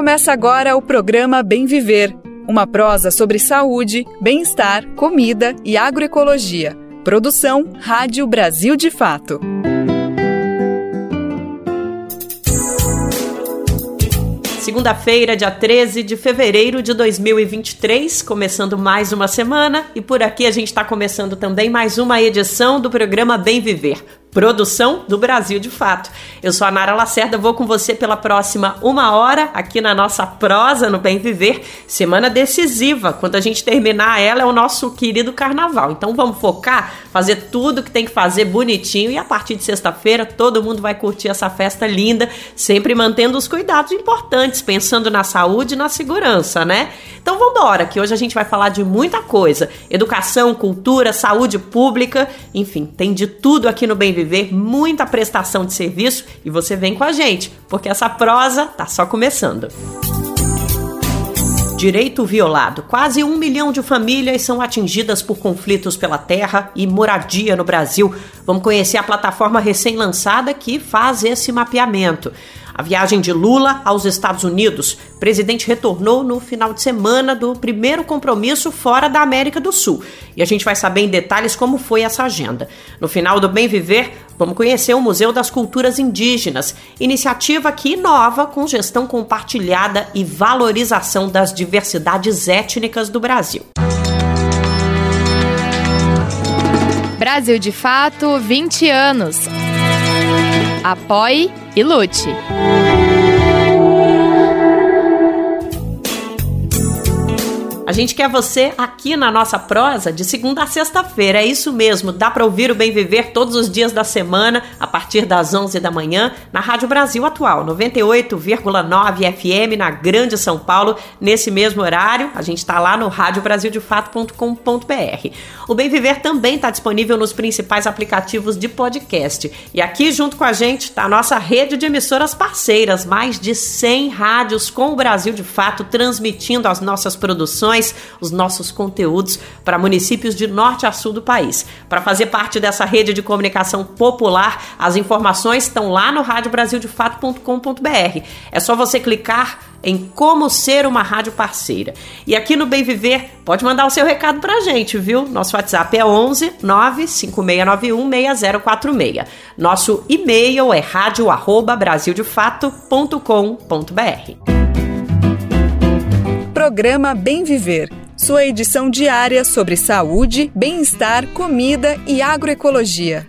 Começa agora o programa Bem Viver, uma prosa sobre saúde, bem-estar, comida e agroecologia. Produção Rádio Brasil de Fato. Segunda-feira, dia 13 de fevereiro de 2023, começando mais uma semana e por aqui a gente está começando também mais uma edição do programa Bem Viver Produção do Brasil de Fato. Eu sou a Nara Lacerda, vou com você pela próxima uma hora aqui na nossa prosa no Bem Viver. Semana decisiva. Quando a gente terminar ela, é o nosso querido carnaval. Então vamos focar, fazer tudo que tem que fazer bonitinho e a partir de sexta-feira todo mundo vai curtir essa festa linda, sempre mantendo os cuidados importantes, pensando na saúde e na segurança, né? Então vamos embora, que hoje a gente vai falar de muita coisa: educação, cultura, saúde pública, enfim, tem de tudo aqui no Bem Viver muita prestação de serviço e você vem com a gente, porque essa prosa tá só começando. Direito violado. Quase um milhão de famílias são atingidas por conflitos pela terra e moradia no Brasil. Vamos conhecer a plataforma recém-lançada que faz esse mapeamento. A viagem de Lula aos Estados Unidos. O presidente retornou no final de semana do primeiro compromisso fora da América do Sul. E a gente vai saber em detalhes como foi essa agenda. No final do Bem Viver, vamos conhecer o Museu das Culturas Indígenas, iniciativa que inova com gestão compartilhada e valorização das diversidades étnicas do Brasil. Brasil de Fato, 20 anos. Apoie e lute. A gente quer você aqui na nossa prosa de segunda a sexta-feira. É isso mesmo, dá para ouvir o Bem Viver todos os dias da semana, a partir das 11 da manhã, na Rádio Brasil Atual, 98,9 FM, na Grande São Paulo, nesse mesmo horário. A gente está lá no radiobrasildefato.com.br. O Bem Viver também está disponível nos principais aplicativos de podcast. E aqui, junto com a gente, está a nossa rede de emissoras parceiras, mais de 100 rádios com o Brasil de Fato, transmitindo as nossas produções os nossos conteúdos para municípios de norte a sul do país. Para fazer parte dessa rede de comunicação popular, as informações estão lá no radiobrasildefato.com.br. É só você clicar em como ser uma rádio parceira. E aqui no Bem Viver, pode mandar o seu recado pra gente, viu? Nosso WhatsApp é 11 95691 6046. Nosso e-mail é radio@brasildefato.com.br. Programa Bem Viver, sua edição diária sobre saúde, bem-estar, comida e agroecologia.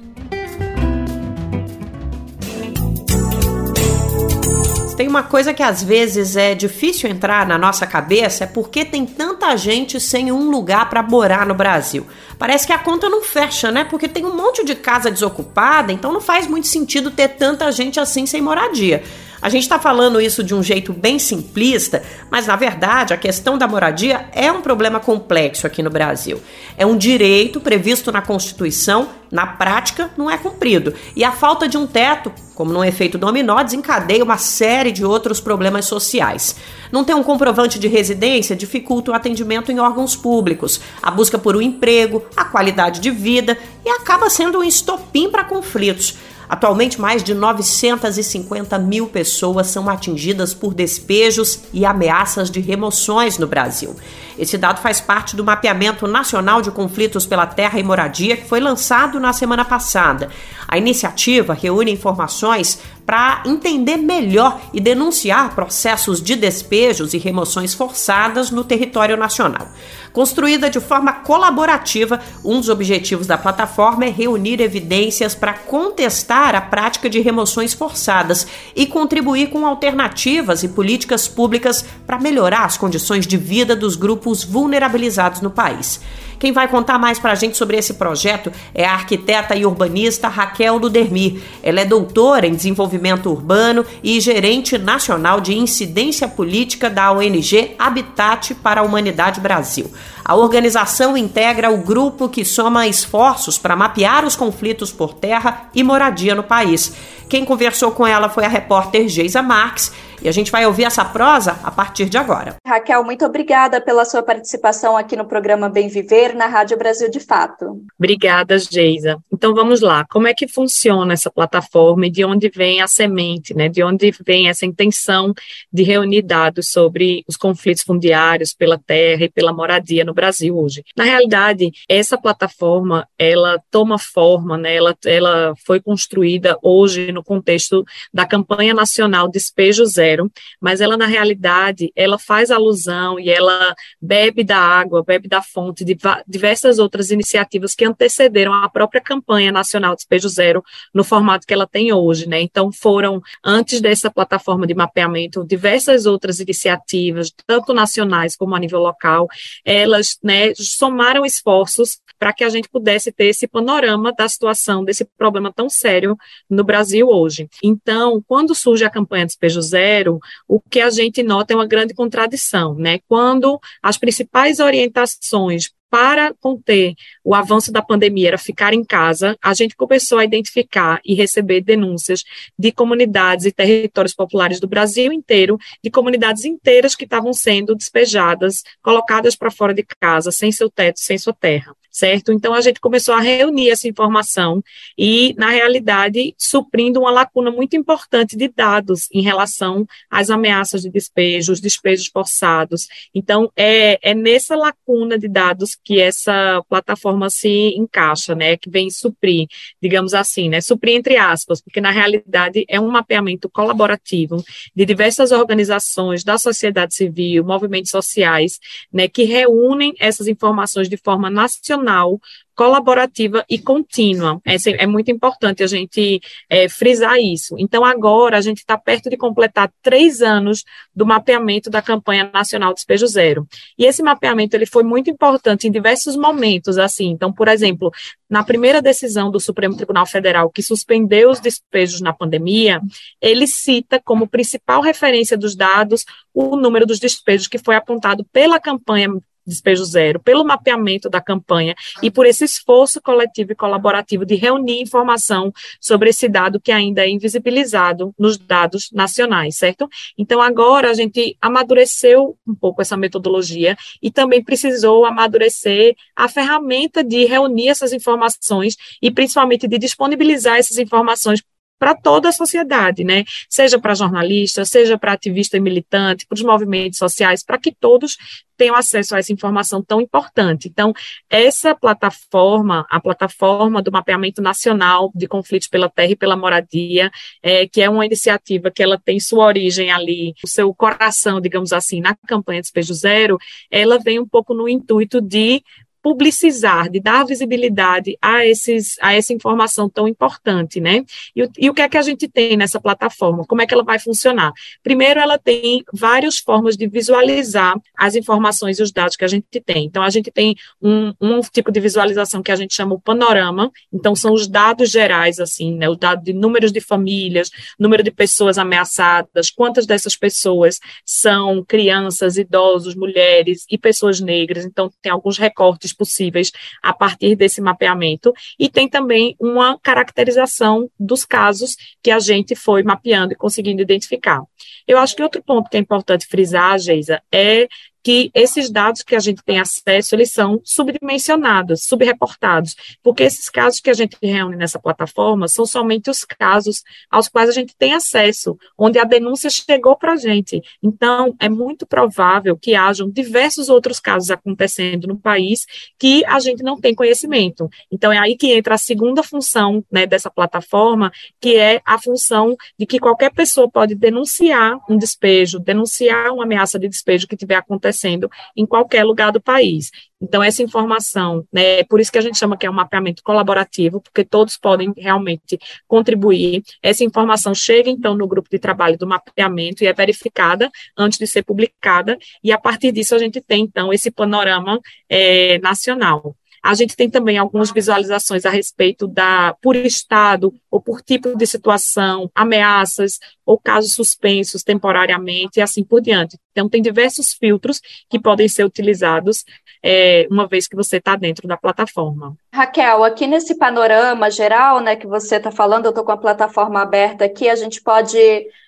Tem uma coisa que às vezes é difícil entrar na nossa cabeça, é porque tem tanta gente sem um lugar para morar no Brasil. Parece que a conta não fecha, né? Porque tem um monte de casa desocupada, então não faz muito sentido ter tanta gente assim sem moradia. A gente está falando isso de um jeito bem simplista, mas na verdade a questão da moradia é um problema complexo aqui no Brasil. É um direito previsto na Constituição, na prática não é cumprido. E a falta de um teto, como num efeito dominó, desencadeia uma série de outros problemas sociais. Não ter um comprovante de residência dificulta o atendimento em órgãos públicos, a busca por um emprego, a qualidade de vida e acaba sendo um estopim para conflitos. Atualmente, mais de 950 mil pessoas são atingidas por despejos e ameaças de remoções no Brasil. Esse dado faz parte do mapeamento nacional de conflitos pela terra e moradia que foi lançado na semana passada. A iniciativa reúne informações para entender melhor e denunciar processos de despejos e remoções forçadas no território nacional. Construída de forma colaborativa, um dos objetivos da plataforma é reunir evidências para contestar a prática de remoções forçadas e contribuir com alternativas e políticas públicas para melhorar as condições de vida dos grupos vulnerabilizados no país. Quem vai contar mais para a gente sobre esse projeto é a arquiteta e urbanista Raquel Ludermi. Ela é doutora em desenvolvimento urbano e gerente nacional de incidência política da ONG Habitat para a Humanidade Brasil. A organização integra o grupo que soma esforços para mapear os conflitos por terra e moradia no país. Quem conversou com ela foi a repórter Geisa Marques E a gente vai ouvir essa prosa a partir de agora. Raquel, muito obrigada pela sua participação aqui no programa Bem Viver na Rádio Brasil de Fato. Obrigada, Geisa. Então vamos lá. Como é que funciona essa plataforma e de onde vem a semente, né? De onde vem essa intenção de reunir dados sobre os conflitos fundiários pela terra e pela moradia no Brasil hoje? Na realidade, essa plataforma, ela toma forma, né? Ela, ela foi construída hoje no contexto da campanha nacional Despejo Zero, mas ela na realidade, ela faz alusão e ela bebe da água, bebe da fonte de diversas outras iniciativas que antecederam a própria campanha nacional Despejo Zero no formato que ela tem hoje, né? Então foram antes dessa plataforma de mapeamento diversas outras iniciativas, tanto nacionais como a nível local, elas, né, somaram esforços para que a gente pudesse ter esse panorama da situação desse problema tão sério no Brasil hoje. Então, quando surge a campanha Despejo Zero, o que a gente nota é uma grande contradição, né? Quando as principais orientações para conter o avanço da pandemia era ficar em casa, a gente começou a identificar e receber denúncias de comunidades e territórios populares do Brasil inteiro, de comunidades inteiras que estavam sendo despejadas, colocadas para fora de casa, sem seu teto, sem sua terra certo? Então a gente começou a reunir essa informação e, na realidade, suprindo uma lacuna muito importante de dados em relação às ameaças de despejo, os despejos forçados. Então, é, é nessa lacuna de dados que essa plataforma se encaixa, né? Que vem suprir, digamos assim, né? Suprir entre aspas, porque na realidade é um mapeamento colaborativo de diversas organizações da sociedade civil, movimentos sociais, né? Que reúnem essas informações de forma nacional colaborativa e contínua. É, é muito importante a gente é, frisar isso. Então, agora, a gente está perto de completar três anos do mapeamento da campanha nacional Despejo Zero. E esse mapeamento ele foi muito importante em diversos momentos, assim. Então, por exemplo, na primeira decisão do Supremo Tribunal Federal que suspendeu os despejos na pandemia, ele cita como principal referência dos dados o número dos despejos que foi apontado pela campanha Despejo Zero, pelo mapeamento da campanha e por esse esforço coletivo e colaborativo de reunir informação sobre esse dado que ainda é invisibilizado nos dados nacionais, certo? Então, agora a gente amadureceu um pouco essa metodologia e também precisou amadurecer a ferramenta de reunir essas informações e principalmente de disponibilizar essas informações para toda a sociedade, né? Seja para jornalistas, seja para ativista e militante, para os movimentos sociais, para que todos tenham acesso a essa informação tão importante. Então, essa plataforma, a plataforma do mapeamento nacional de conflitos pela terra e pela moradia, é, que é uma iniciativa que ela tem sua origem ali, o seu coração, digamos assim, na campanha Despejo Zero, ela vem um pouco no intuito de publicizar, de dar visibilidade a, esses, a essa informação tão importante, né? E, e, o que é que a gente tem nessa plataforma? Como é que ela vai funcionar? Primeiro, ela tem várias formas de visualizar as informações e os dados que a gente tem. Então, a gente tem um, um tipo de visualização que a gente chama o panorama, então são os dados gerais, assim, né? O dado de números de famílias, número de pessoas ameaçadas, quantas dessas pessoas são crianças, idosos, mulheres e pessoas negras, então tem alguns recortes possíveis a partir desse mapeamento, e tem também uma caracterização dos casos que a gente foi mapeando e conseguindo identificar. Eu acho que outro ponto que é importante frisar, Geisa, é que esses dados que a gente tem acesso, eles são subdimensionados, subreportados, porque esses casos que a gente reúne nessa plataforma são somente os casos aos quais a gente tem acesso, onde a denúncia chegou para a gente. Então, é muito provável que hajam diversos outros casos acontecendo no país que a gente não tem conhecimento. Então, é aí que entra a segunda função né, dessa plataforma, que é a função de que qualquer pessoa pode denunciar um despejo, denunciar uma ameaça de despejo que tiver acontecendo acontecendo em qualquer lugar do país. Então, essa informação, né, é por isso que a gente chama que é um mapeamento colaborativo, porque todos podem realmente contribuir. Essa informação chega, então, no grupo de trabalho do mapeamento e é verificada antes de ser publicada, e a partir disso a gente tem, então, esse panorama é, nacional. A gente tem também algumas visualizações a respeito da, por estado ou por tipo de situação, ameaças ou casos suspensos temporariamente e assim por diante. Então, tem diversos filtros que podem ser utilizados é, uma vez que você está dentro da plataforma. Raquel, aqui nesse panorama geral né, que você está falando, eu estou com a plataforma aberta aqui, a gente pode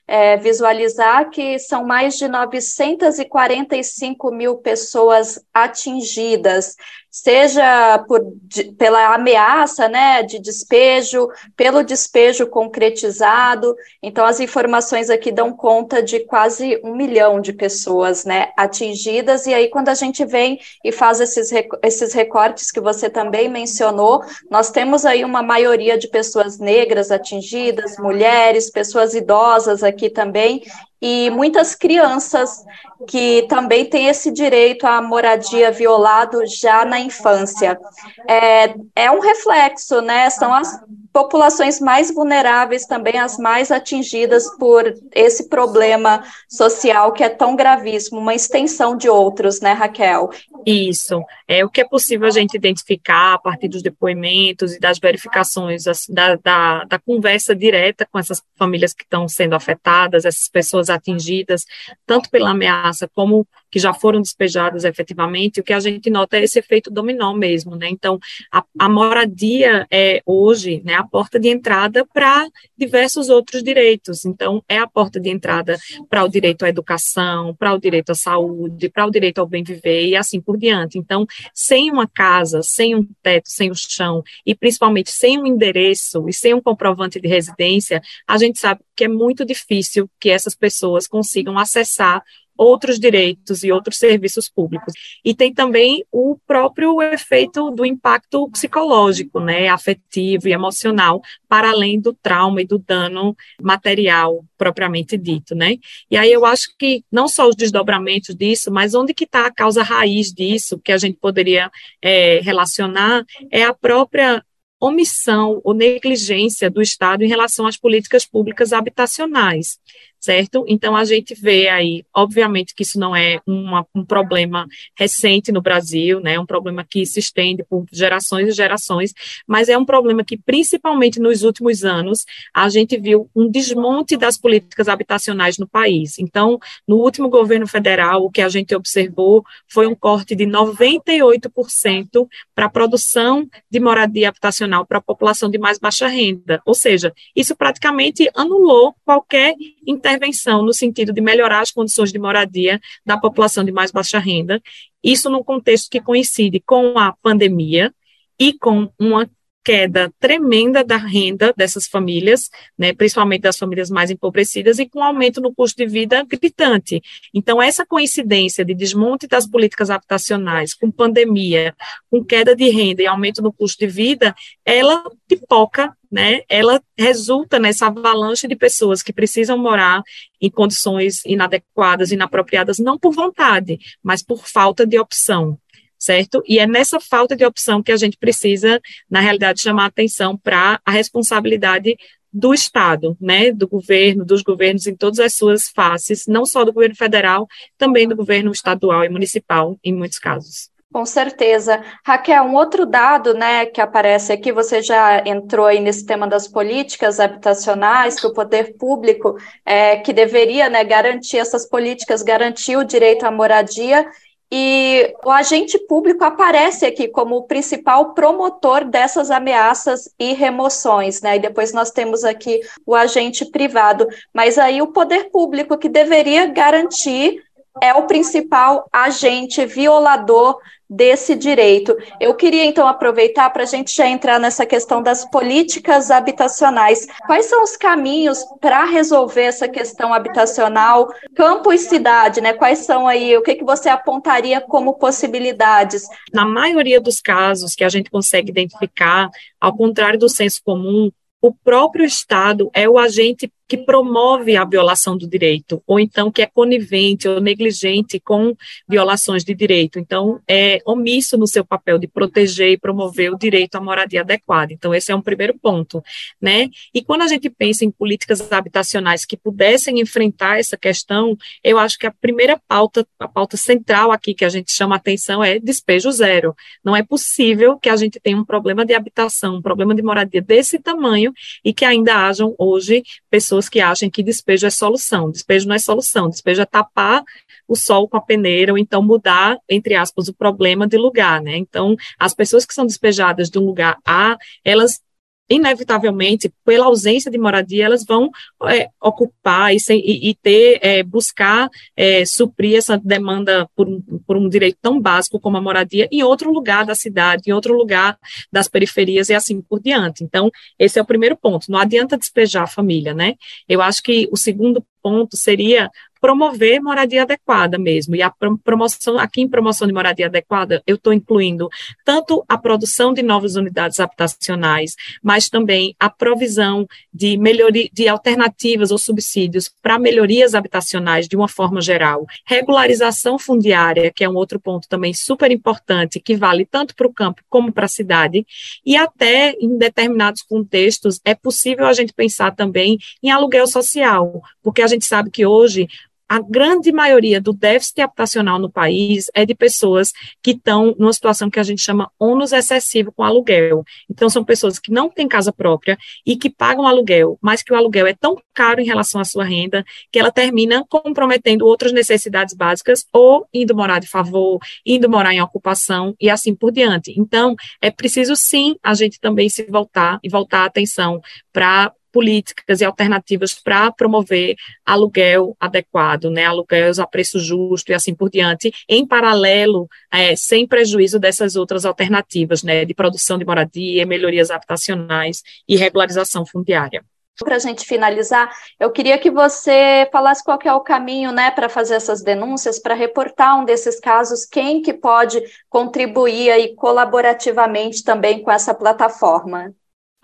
é, visualizar que são mais de 945 mil pessoas atingidas, seja por, de, pela ameaça né, de despejo, pelo despejo concretizado. Então, as informações aqui dão conta de quase um milhão de pessoas né, atingidas, e aí, quando a gente vem e faz esses, esses recortes que você também mencionou, nós temos aí uma maioria de pessoas negras atingidas, mulheres, pessoas idosas aqui também, e muitas crianças que também têm esse direito à moradia violado já na infância. É, é um reflexo, né? São as populações mais vulneráveis também as mais atingidas por esse problema social que é tão gravíssimo, uma extensão de outros, né, Raquel? Isso. É o que é possível a gente identificar a partir dos depoimentos e das verificações da, da, da conversa direta com essas famílias que estão sendo afetadas, essas pessoas atingidas, tanto pela ameaça como que já foram despejadas efetivamente, o que a gente nota é esse efeito dominó mesmo, né? Então, a, a moradia é hoje, né, a porta de entrada para diversos outros direitos. Então, é a porta de entrada para o direito à educação, para o direito à saúde, para o direito ao bem viver e assim por diante. Então, sem uma casa, sem um teto, sem o chão e principalmente sem um endereço e sem um comprovante de residência, a gente sabe que é muito difícil que essas pessoas consigam acessar outros direitos e outros serviços públicos. E tem também o próprio efeito do impacto psicológico, né, afetivo e emocional, para além do trauma e do dano material propriamente dito, né? E aí eu acho que não só os desdobramentos disso, mas onde que está a causa raiz disso, que a gente poderia é, relacionar, é a própria omissão ou negligência do Estado em relação às políticas públicas habitacionais certo? Então, a gente vê aí, obviamente que isso não é uma, um problema recente no Brasil, né? Um problema que se estende por gerações e gerações, mas é um problema que, principalmente nos últimos anos, a gente viu um desmonte das políticas habitacionais no país. Então, no último governo federal, o que a gente observou foi um corte de 98% para a produção de moradia habitacional para a população de mais baixa renda. Ou seja, isso praticamente anulou qualquer intervenção intervenção no sentido de melhorar as condições de moradia da população de mais baixa renda, isso num contexto que coincide com a pandemia e com uma queda tremenda da renda dessas famílias, né, principalmente das famílias mais empobrecidas, e com aumento no custo de vida gritante. Então, essa coincidência de desmonte das políticas habitacionais, com pandemia, com queda de renda e aumento no custo de vida, ela pipoca, né, ela resulta nessa avalanche de pessoas que precisam morar em condições inadequadas, inapropriadas, não por vontade, mas por falta de opção certo? E é nessa falta de opção que a gente precisa, na realidade, chamar atenção para a responsabilidade do Estado, né, do governo, dos governos em todas as suas faces, não só do governo federal, também do governo estadual e municipal, em muitos casos. Com certeza. Raquel, um outro dado né, que aparece aqui, você já entrou aí nesse tema das políticas habitacionais, que o poder público é, que deveria né, garantir essas políticas, garantir o direito à moradia, e o agente público aparece aqui como o principal promotor dessas ameaças e remoções, né? E depois nós temos aqui o agente privado, mas aí o poder público que deveria garantir é o principal agente violador desse direito. Eu queria então aproveitar para a gente já entrar nessa questão das políticas habitacionais. Quais são os caminhos para resolver essa questão habitacional, campo e cidade, né? Quais são aí, o que, que você apontaria como possibilidades? Na maioria dos casos que a gente consegue identificar, ao contrário do senso comum, o próprio Estado é o agente que promove a violação do direito, ou então que é conivente ou negligente com violações de direito. Então, é omisso no seu papel de proteger e promover o direito à moradia adequada. Então, esse é um primeiro ponto, né? E quando a gente pensa em políticas habitacionais que pudessem enfrentar essa questão, eu acho que a primeira pauta, a pauta central aqui que a gente chama atenção é despejo zero. Não é possível que a gente tenha um problema de habitação, um problema de moradia desse tamanho e que ainda hajam hoje pessoas pessoas que acham que despejo é solução. Despejo não é solução, despejo é tapar o sol com a peneira, ou então mudar, entre aspas, o problema de lugar, né? Então, as pessoas que são despejadas de um lugar A, elas inevitavelmente, pela ausência de moradia, elas vão é, ocupar e, e, ter, é, buscar é, suprir essa demanda por por um direito tão básico como a moradia em outro lugar da cidade, em outro lugar das periferias e assim por diante. Então, esse é o primeiro ponto. Não adianta despejar a família, né? Eu acho que o segundo ponto seria promover moradia adequada mesmo. E a promoção, aqui em promoção de moradia adequada, eu estou incluindo tanto a produção de novas unidades habitacionais, mas também a provisão de melhoria, de alternativas ou subsídios para melhorias habitacionais de uma forma geral. Regularização fundiária, que é um outro ponto também super importante, que vale tanto para o campo como para a cidade, e até em determinados contextos é possível a gente pensar também em aluguel social, porque a gente sabe que hoje a grande maioria do déficit habitacional no país é de pessoas que estão numa situação que a gente chama ônus excessivo com aluguel. Então, são pessoas que não têm casa própria e que pagam aluguel, mas que o aluguel é tão caro em relação à sua renda que ela termina comprometendo outras necessidades básicas ou indo morar de favor, indo morar em ocupação e assim por diante. Então, é preciso sim a gente também se voltar e voltar a atenção para políticas e alternativas para promover aluguel adequado, né, aluguéis a preço justo e assim por diante, em paralelo, é, sem prejuízo dessas outras alternativas, né, de produção de moradia, melhorias habitacionais e regularização fundiária. Para a gente finalizar, eu queria que você falasse qual é o caminho, né, para fazer essas denúncias, para reportar um desses casos, quem que pode contribuir aí colaborativamente também com essa plataforma.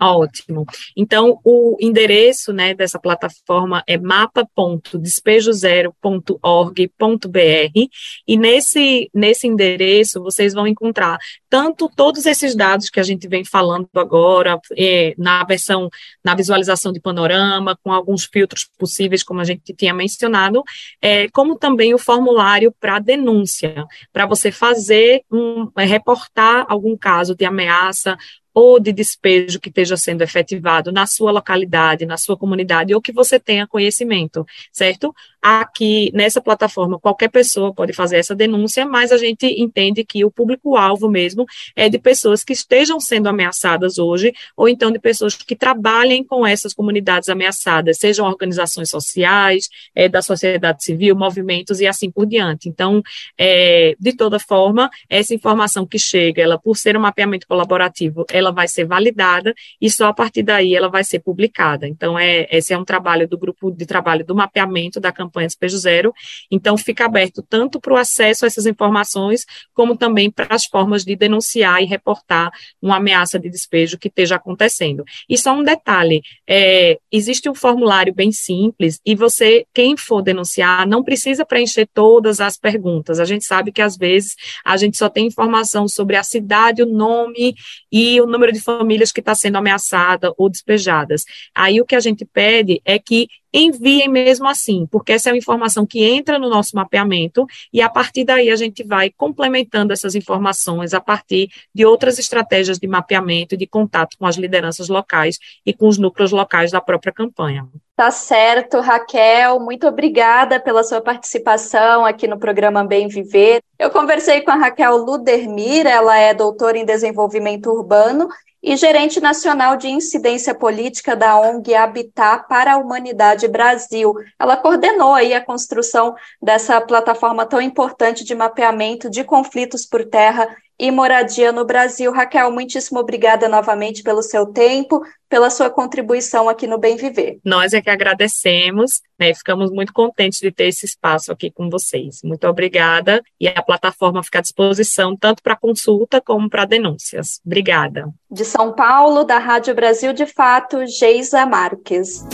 Ótimo. Então, o endereço né, dessa plataforma é mapa.despejozero.org.br e nesse, nesse endereço vocês vão encontrar tanto todos esses dados que a gente vem falando agora, é, na versão, na visualização de panorama, com alguns filtros possíveis, como a gente tinha mencionado, é, como também o formulário para denúncia, para você fazer um, reportar algum caso de ameaça ou de despejo que esteja sendo efetivado na sua localidade, na sua comunidade, ou que você tenha conhecimento, certo? Aqui, nessa plataforma, qualquer pessoa pode fazer essa denúncia, mas a gente entende que o público-alvo mesmo é de pessoas que estejam sendo ameaçadas hoje, ou então de pessoas que trabalhem com essas comunidades ameaçadas, sejam organizações sociais, é, da sociedade civil, movimentos e assim por diante. Então, é, de toda forma, essa informação que chega, ela, por ser um mapeamento colaborativo, ela vai ser validada e só a partir daí ela vai ser publicada. Então, é, esse é um trabalho do grupo de trabalho do mapeamento da campanha Despejo Zero. Então, fica aberto tanto para o acesso a essas informações, como também para as formas de denunciar e reportar uma ameaça de despejo que esteja acontecendo. E só um detalhe: é, existe um formulário bem simples e você, quem for denunciar, não precisa preencher todas as perguntas. A gente sabe que às vezes a gente só tem informação sobre a cidade, o nome e o número de famílias que está sendo ameaçada ou despejadas. Aí o que a gente pede é que enviem mesmo assim, porque essa é uma informação que entra no nosso mapeamento e a partir daí a gente vai complementando essas informações a partir de outras estratégias de mapeamento e de contato com as lideranças locais e com os núcleos locais da própria campanha. Tá certo, Raquel. Muito obrigada pela sua participação aqui no programa Bem Viver. Eu conversei com a Raquel Ludermir, ela é doutora em desenvolvimento urbano e gerente nacional de incidência política da ONG Habitat para a Humanidade Brasil. Ela coordenou aí a construção dessa plataforma tão importante de mapeamento de conflitos por terra e moradia no Brasil. Raquel, muitíssimo obrigada novamente pelo seu tempo, pela sua contribuição aqui no Bem Viver. Nós é que agradecemos, né? Ficamos muito contentes de ter esse espaço aqui com vocês. Muito obrigada e a plataforma fica à disposição tanto para consulta como para denúncias. Obrigada. De São Paulo, da Rádio Brasil de Fato, Geisa Marques.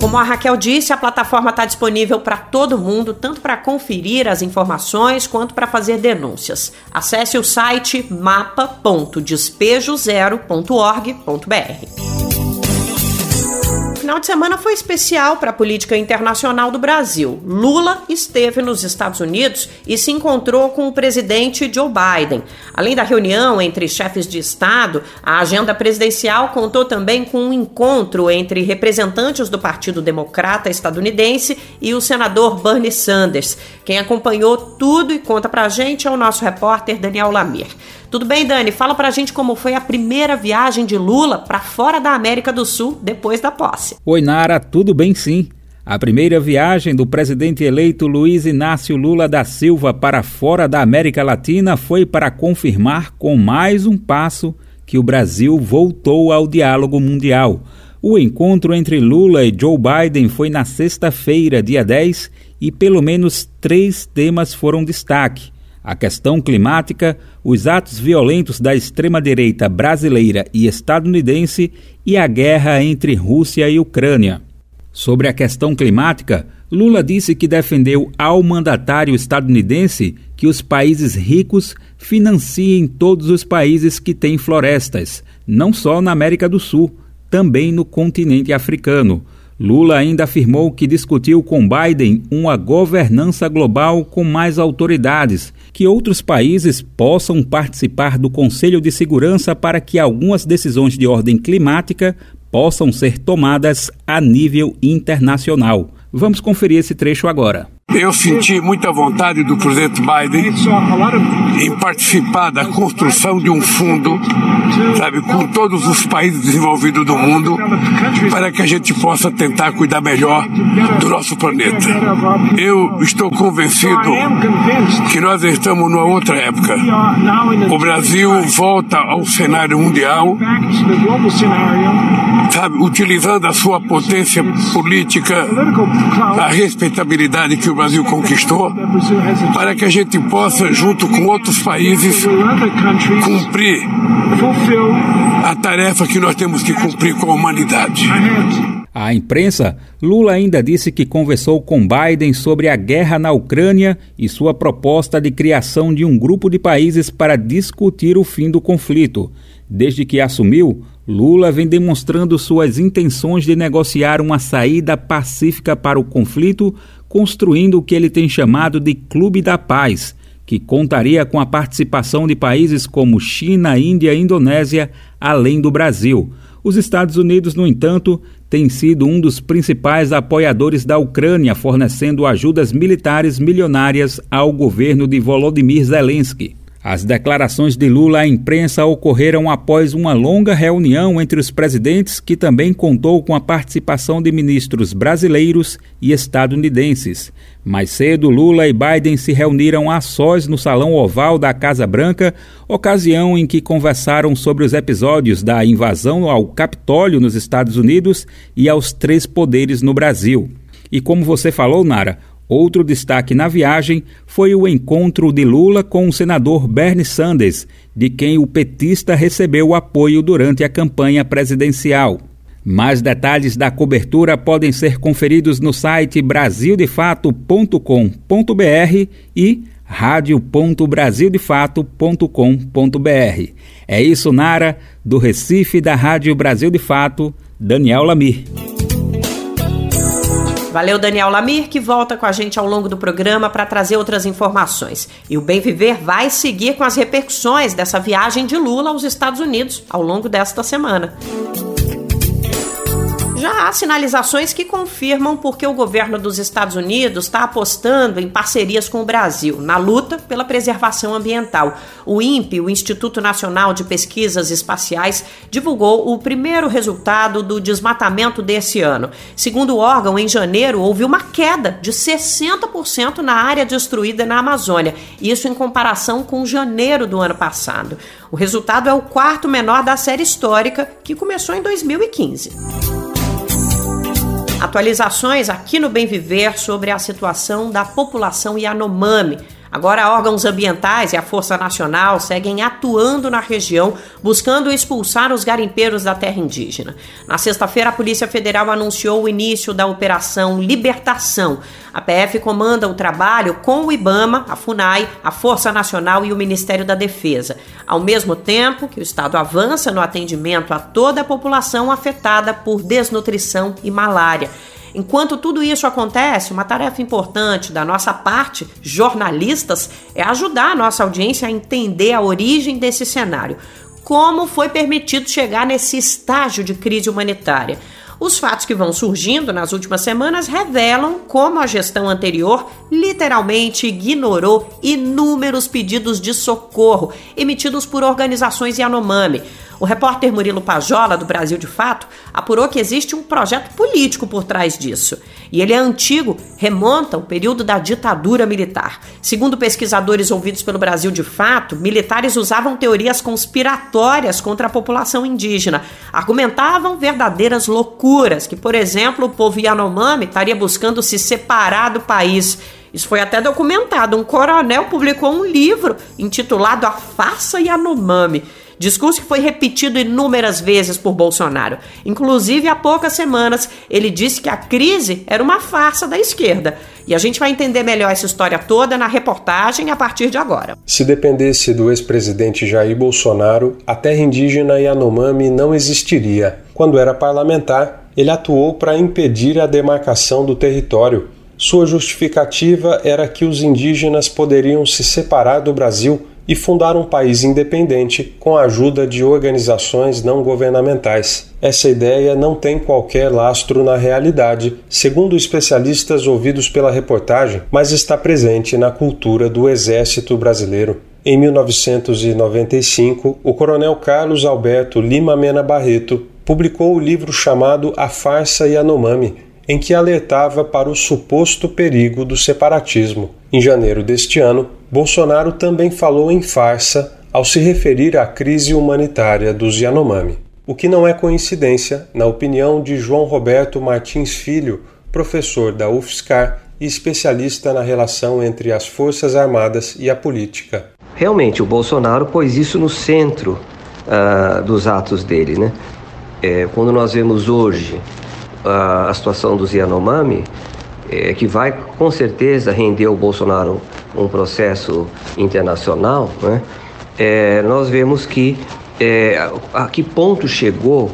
Como a Raquel disse, a plataforma está disponível para todo mundo, tanto para conferir as informações quanto para fazer denúncias. Acesse o site mapa.despejozero.org.br final de semana foi especial para a política internacional do Brasil. Lula esteve nos Estados Unidos e se encontrou com o presidente Joe Biden. Além da reunião entre chefes de Estado, a agenda presidencial contou também com um encontro entre representantes do Partido Democrata estadunidense e o senador Bernie Sanders. Quem acompanhou tudo e conta pra gente é o nosso repórter Daniel Lamir. Tudo bem, Dani? Fala pra gente como foi a primeira viagem de Lula para fora da América do Sul depois da posse. Oi, Nara, tudo bem sim. A primeira viagem do presidente eleito Luiz Inácio Lula da Silva para fora da América Latina foi para confirmar com mais um passo que o Brasil voltou ao diálogo mundial. O encontro entre Lula e Joe Biden foi na sexta-feira, dia 10, e pelo menos três temas foram destaque: a questão climática, os atos violentos da extrema-direita brasileira e estadunidense e a guerra entre Rússia e Ucrânia. Sobre a questão climática, Lula disse que defendeu ao mandatário estadunidense que os países ricos financiem todos os países que têm florestas, não só na América do Sul, também no continente africano. Lula ainda afirmou que discutiu com Biden uma governança global com mais autoridades, que outros países possam participar do Conselho de Segurança para que algumas decisões de ordem climática possam ser tomadas a nível internacional. Vamos conferir esse trecho agora. Eu senti muita vontade do presidente Biden em participar da construção de um fundo, sabe, com todos os países desenvolvidos do mundo, para que a gente possa tentar cuidar melhor do nosso planeta. Eu estou convencido que nós estamos numa outra época. O Brasil volta ao cenário mundial, sabe, utilizando a sua potência política, a respeitabilidade que o Brasil conquistou, para que a gente possa, junto com outros países, cumprir a tarefa que nós temos que cumprir com a humanidade. À imprensa, Lula ainda disse que conversou com Biden sobre a guerra na Ucrânia e sua proposta de criação de um grupo de países para discutir o fim do conflito. Desde que assumiu, Lula vem demonstrando suas intenções de negociar uma saída pacífica para o conflito, construindo o que ele tem chamado de Clube da Paz, que contaria com a participação de países como China, Índia e Indonésia, além do Brasil. Os Estados Unidos, no entanto, têm sido um dos principais apoiadores da Ucrânia, fornecendo ajudas militares milionárias ao governo de Volodymyr Zelensky. As declarações de Lula à imprensa ocorreram após uma longa reunião entre os presidentes, que também contou com a participação de ministros brasileiros e estadunidenses. Mais cedo, Lula e Biden se reuniram a sós no Salão Oval da Casa Branca, ocasião em que conversaram sobre os episódios da invasão ao Capitólio nos Estados Unidos e aos três poderes no Brasil. E como você falou, Nara, Outro destaque na viagem foi o encontro de Lula com o senador Bernie Sanders, de quem o petista recebeu apoio durante a campanha presidencial. Mais detalhes da cobertura podem ser conferidos no site brasildefato.com.br e radio.brasildefato.com.br. É isso, Nara, do Recife da Rádio Brasil de Fato, Daniel Lamir. Valeu, Daniel Lamir, que volta com a gente ao longo do programa para trazer outras informações. E o Bem Viver vai seguir com as repercussões dessa viagem de Lula aos Estados Unidos ao longo desta semana. Já há sinalizações que confirmam porque o governo dos Estados Unidos está apostando em parcerias com o Brasil na luta pela preservação ambiental. O INPE, o Instituto Nacional de Pesquisas Espaciais, divulgou o primeiro resultado do desmatamento desse ano. Segundo o órgão, em janeiro houve uma queda de 60% na área destruída na Amazônia, isso em comparação com janeiro do ano passado. O resultado é o quarto menor da série histórica, que começou em 2015. Atualizações aqui no Bem Viver sobre a situação da população Yanomami Agora, órgãos ambientais e a Força Nacional seguem atuando na região, buscando expulsar os garimpeiros da terra indígena. Na sexta-feira, a Polícia Federal anunciou o início da Operação Libertação. A PF comanda o trabalho com o IBAMA, a FUNAI, a Força Nacional e o Ministério da Defesa, ao mesmo tempo que o Estado avança no atendimento a toda a população afetada por desnutrição e malária. Enquanto tudo isso acontece, uma tarefa importante da nossa parte, jornalistas, é ajudar a nossa audiência a entender a origem desse cenário. Como foi permitido chegar nesse estágio de crise humanitária? Os fatos que vão surgindo nas últimas semanas revelam como a gestão anterior literalmente ignorou inúmeros pedidos de socorro emitidos por organizações Yanomami. O repórter Murilo Pajola, do Brasil de Fato, apurou que existe um projeto político por trás disso. E ele é antigo, remonta ao período da ditadura militar. Segundo pesquisadores ouvidos pelo Brasil de Fato, militares usavam teorias conspiratórias contra a população indígena. Argumentavam verdadeiras loucuras, que, por exemplo, o povo Yanomami estaria buscando se separar do país. Isso foi até documentado. Um coronel publicou um livro intitulado A Farsa Yanomami Discurso que foi repetido inúmeras vezes por Bolsonaro. Inclusive, há poucas semanas, ele disse que a crise era uma farsa da esquerda. E a gente vai entender melhor essa história toda na reportagem a partir de agora. Se dependesse do ex-presidente Jair Bolsonaro, a terra indígena Yanomami não existiria. Quando era parlamentar, ele atuou para impedir a demarcação do território. Sua justificativa era que os indígenas poderiam se separar do Brasil e fundar um país independente com a ajuda de organizações não governamentais. Essa ideia não tem qualquer lastro na realidade, segundo especialistas ouvidos pela reportagem, mas está presente na cultura do Exército Brasileiro. Em 1995, o coronel Carlos Alberto Lima Mena Barreto publicou o livro chamado A Farsa Yanomami, em que alertava para o suposto perigo do separatismo. Em janeiro deste ano, Bolsonaro também falou em farsa ao se referir à crise humanitária dos Yanomami. O que não é coincidência, na opinião de João Roberto Martins Filho, professor da UFSCar e especialista na relação entre as Forças Armadas e a política. Realmente, o Bolsonaro pôs isso no centro uh, dos atos dele. Né? É, quando nós vemos hoje a, a situação dos Yanomami, é, que vai com certeza render o Bolsonaro um processo internacional, né? É, nós vemos que é, a que ponto chegou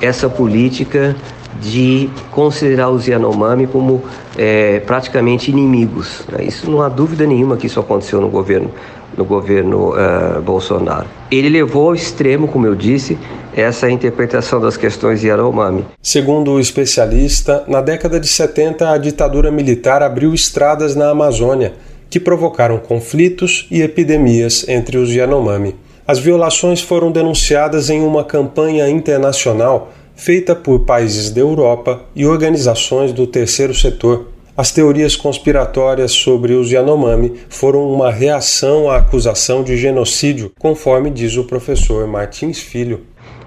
essa política de considerar os Yanomami como é, praticamente inimigos. Né? Isso não há dúvida nenhuma que isso aconteceu no governo no governo uh, Bolsonaro. Ele levou ao extremo, como eu disse, essa interpretação das questões Yanomami. Segundo o especialista, na década de 70 a ditadura militar abriu estradas na Amazônia, que provocaram conflitos e epidemias entre os Yanomami. As violações foram denunciadas em uma campanha internacional feita por países da Europa e organizações do terceiro setor. As teorias conspiratórias sobre os Yanomami foram uma reação à acusação de genocídio, conforme diz o professor Martins Filho.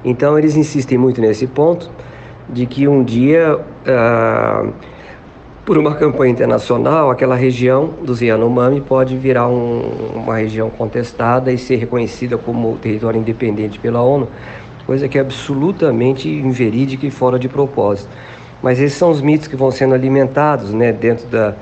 Então eles insistem muito nesse ponto de que um dia, ah, por uma campanha internacional, aquela região dos Yanomami pode virar um, uma região contestada e ser reconhecida como território independente pela ONU, coisa que é absolutamente inverídica e fora de propósito. Mas esses são os mitos que vão sendo alimentados, né, dentro da,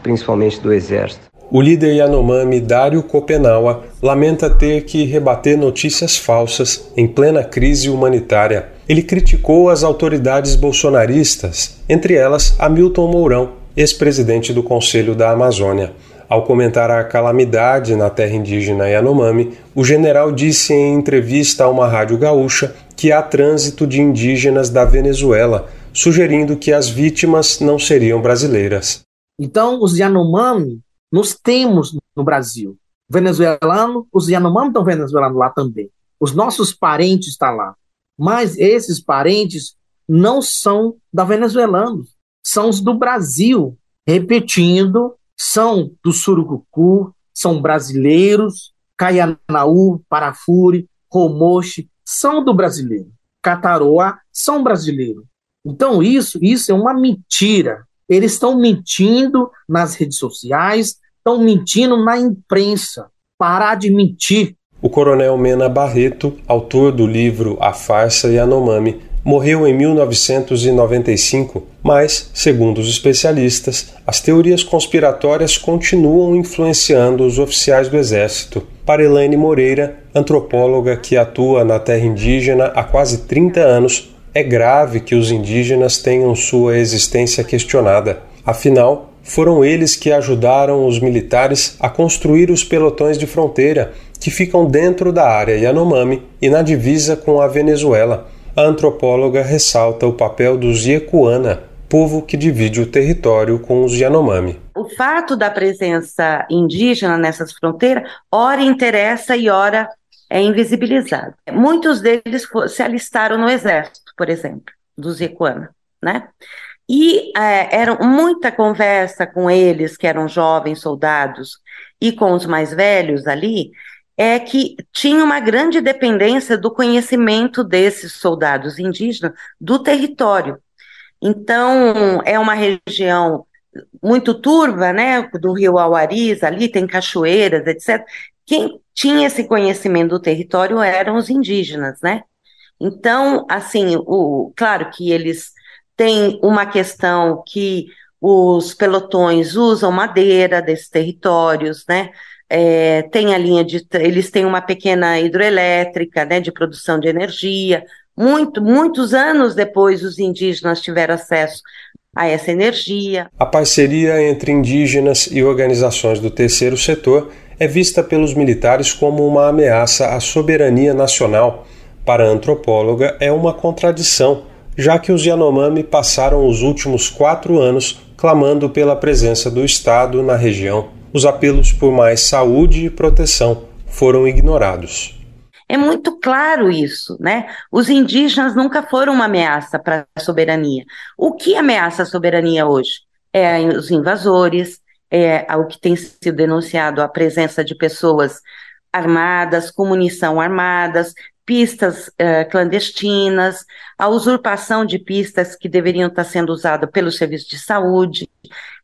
principalmente do exército. O líder Yanomami Dário Kopenawa lamenta ter que rebater notícias falsas em plena crise humanitária. Ele criticou as autoridades bolsonaristas, entre elas Hamilton Mourão, ex-presidente do Conselho da Amazônia. Ao comentar a calamidade na terra indígena Yanomami, o general disse em entrevista a uma rádio gaúcha que há trânsito de indígenas da Venezuela sugerindo que as vítimas não seriam brasileiras. Então, os Yanomami, nós temos no Brasil. Venezuelano, os Yanomami estão venezuelanos lá também. Os nossos parentes estão lá. Mas esses parentes não são da venezuelano, são os do Brasil. Repetindo, são do Surucucu, são brasileiros, Caianaú, Parafuri, Romoche, são do brasileiro. Cataroa, são brasileiros. Então, isso, isso é uma mentira. Eles estão mentindo nas redes sociais, estão mentindo na imprensa. Parar de mentir. O coronel Mena Barreto, autor do livro A Farsa Yanomami, morreu em 1995, mas, segundo os especialistas, as teorias conspiratórias continuam influenciando os oficiais do Exército. Para Elaine Moreira, antropóloga que atua na terra indígena há quase 30 anos, é grave que os indígenas tenham sua existência questionada. Afinal, foram eles que ajudaram os militares a construir os pelotões de fronteira que ficam dentro da área Yanomami e na divisa com a Venezuela. a antropóloga ressalta o papel dos Yekuana, povo que divide o território com os Yanomami. O fato da presença indígena nessas fronteiras, ora interessa e ora é invisibilizado. Muitos deles se alistaram no exército, por exemplo, dos Yekuana, né? E é, era muita conversa com eles, que eram jovens soldados, e com os mais velhos ali, é que tinha uma grande dependência do conhecimento desses soldados indígenas do território. Então, é uma região muito turva, né, do rio Auaris, ali tem cachoeiras, etc. Quem tinha esse conhecimento do território eram os indígenas, né? Então, assim, o, claro que eles têm uma questão que os pelotões usam madeira desses territórios, né? é, tem a linha de. Eles têm uma pequena hidroelétrica né, de produção de energia. Muito, muitos anos depois, os indígenas tiveram acesso a essa energia. A parceria entre indígenas e organizações do terceiro setor é vista pelos militares como uma ameaça à soberania nacional. Para a antropóloga, é uma contradição, já que os Yanomami passaram os últimos quatro anos clamando pela presença do Estado na região os apelos por mais saúde e proteção foram ignorados. É muito claro isso, né? Os indígenas nunca foram uma ameaça para a soberania. O que ameaça a soberania hoje? É os invasores, é o que tem sido denunciado a presença de pessoas armadas, com munição armadas, pistas uh, clandestinas, a usurpação de pistas que deveriam estar sendo usadas pelo serviço de saúde.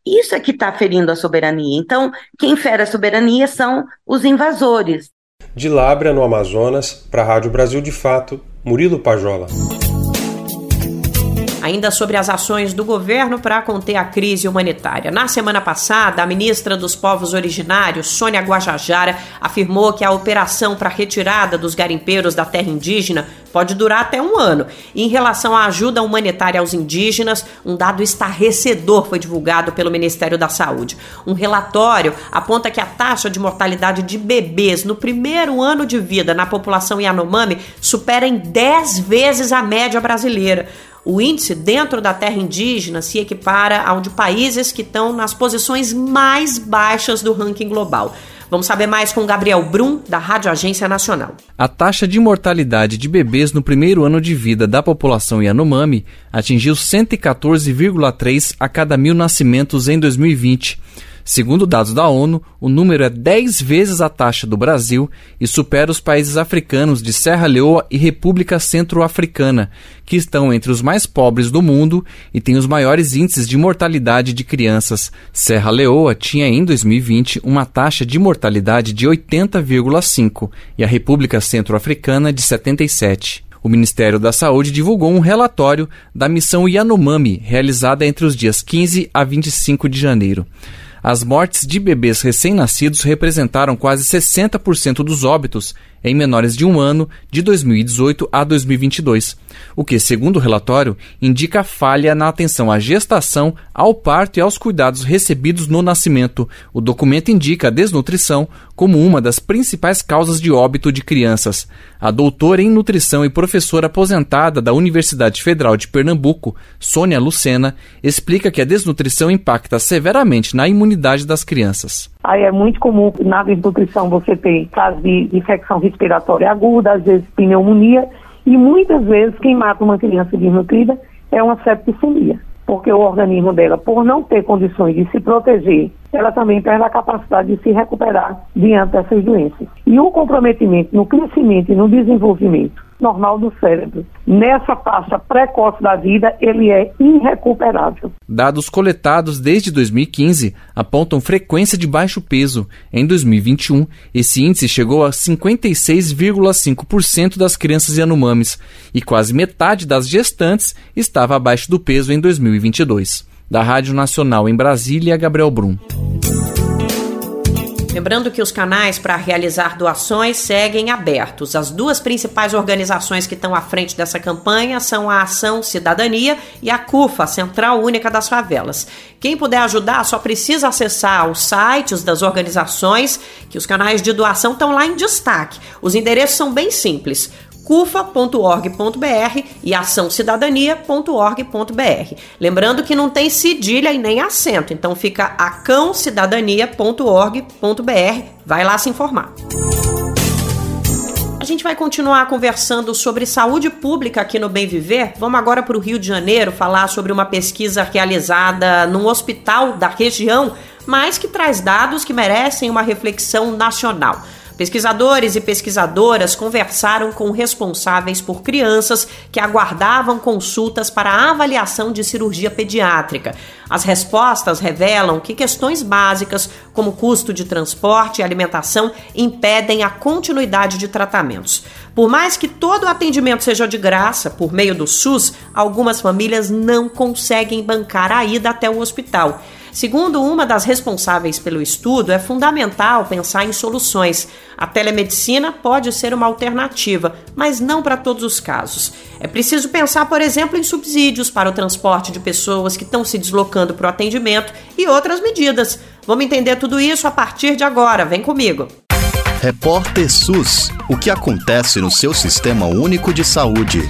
Isso é que está ferindo a soberania. Então, quem fere a soberania são os invasores. De Lábrea, no Amazonas, para a Rádio Brasil de Fato, Murilo Pajola. Ainda sobre as ações do governo para conter a crise humanitária. Na semana passada, a ministra dos Povos Originários, Sônia Guajajara, afirmou que a operação para retirada dos garimpeiros da terra indígena pode durar até um ano. E em relação à ajuda humanitária aos indígenas, um dado estarrecedor foi divulgado pelo Ministério da Saúde. Um relatório aponta que a taxa de mortalidade de bebês no primeiro ano de vida na população Yanomami supera em 10 vezes a média brasileira. O índice dentro da terra indígena se equipara ao de países que estão nas posições mais baixas do ranking global. Vamos saber mais com Gabriel Brum, da Rádio Agência Nacional. A taxa de mortalidade de bebês no primeiro ano de vida da população Yanomami atingiu 114,3 a cada mil nascimentos em 2020 Segundo dados da ONU, o número é 10 vezes a taxa do Brasil e supera os países africanos de Serra Leoa e República Centro-Africana, que estão entre os mais pobres do mundo e têm os maiores índices de mortalidade de crianças. Serra Leoa tinha em 2020 uma taxa de mortalidade de 80,5 e a República Centro-Africana de 77. O Ministério da Saúde divulgou um relatório da missão Yanomami, realizada entre os dias 15 a 25 de janeiro. As mortes de bebês recém-nascidos representaram quase 60% dos óbitos em menores de um ano de 2018 a 2022, o que, segundo o relatório, indica falha na atenção à gestação, ao parto e aos cuidados recebidos no nascimento. O documento indica a desnutrição como uma das principais causas de óbito de crianças. A doutora em nutrição e professora aposentada da Universidade Federal de Pernambuco, Sônia Lucena, explica que a desnutrição impacta severamente na imunidade das crianças. Aí é muito comum na desnutrição você ter casos de infecção respiratória aguda, às vezes pneumonia, e muitas vezes quem mata uma criança desnutrida é uma septicemia, porque o organismo dela, por não ter condições de se proteger, ela também perde a capacidade de se recuperar diante dessas doenças. E o comprometimento no crescimento e no desenvolvimento normal do cérebro. Nessa faixa precoce da vida, ele é irrecuperável. Dados coletados desde 2015 apontam frequência de baixo peso. Em 2021, esse índice chegou a 56,5% das crianças Yanomamis e quase metade das gestantes estava abaixo do peso em 2022. Da Rádio Nacional em Brasília, Gabriel Brum. Lembrando que os canais para realizar doações seguem abertos. As duas principais organizações que estão à frente dessa campanha são a Ação Cidadania e a CUFA, Central Única das Favelas. Quem puder ajudar só precisa acessar os sites das organizações, que os canais de doação estão lá em destaque. Os endereços são bem simples cufa.org.br e açãocidadania.org.br. Lembrando que não tem cedilha e nem acento, então fica acãocidadania.org.br. Vai lá se informar. A gente vai continuar conversando sobre saúde pública aqui no Bem Viver. Vamos agora para o Rio de Janeiro falar sobre uma pesquisa realizada num hospital da região, mas que traz dados que merecem uma reflexão nacional. Pesquisadores e pesquisadoras conversaram com responsáveis por crianças que aguardavam consultas para avaliação de cirurgia pediátrica. As respostas revelam que questões básicas, como custo de transporte e alimentação, impedem a continuidade de tratamentos. Por mais que todo o atendimento seja de graça por meio do SUS, algumas famílias não conseguem bancar a ida até o hospital. Segundo uma das responsáveis pelo estudo, é fundamental pensar em soluções. A telemedicina pode ser uma alternativa, mas não para todos os casos. É preciso pensar, por exemplo, em subsídios para o transporte de pessoas que estão se deslocando para o atendimento e outras medidas. Vamos entender tudo isso a partir de agora. Vem comigo. Repórter SUS: O que acontece no seu sistema único de saúde?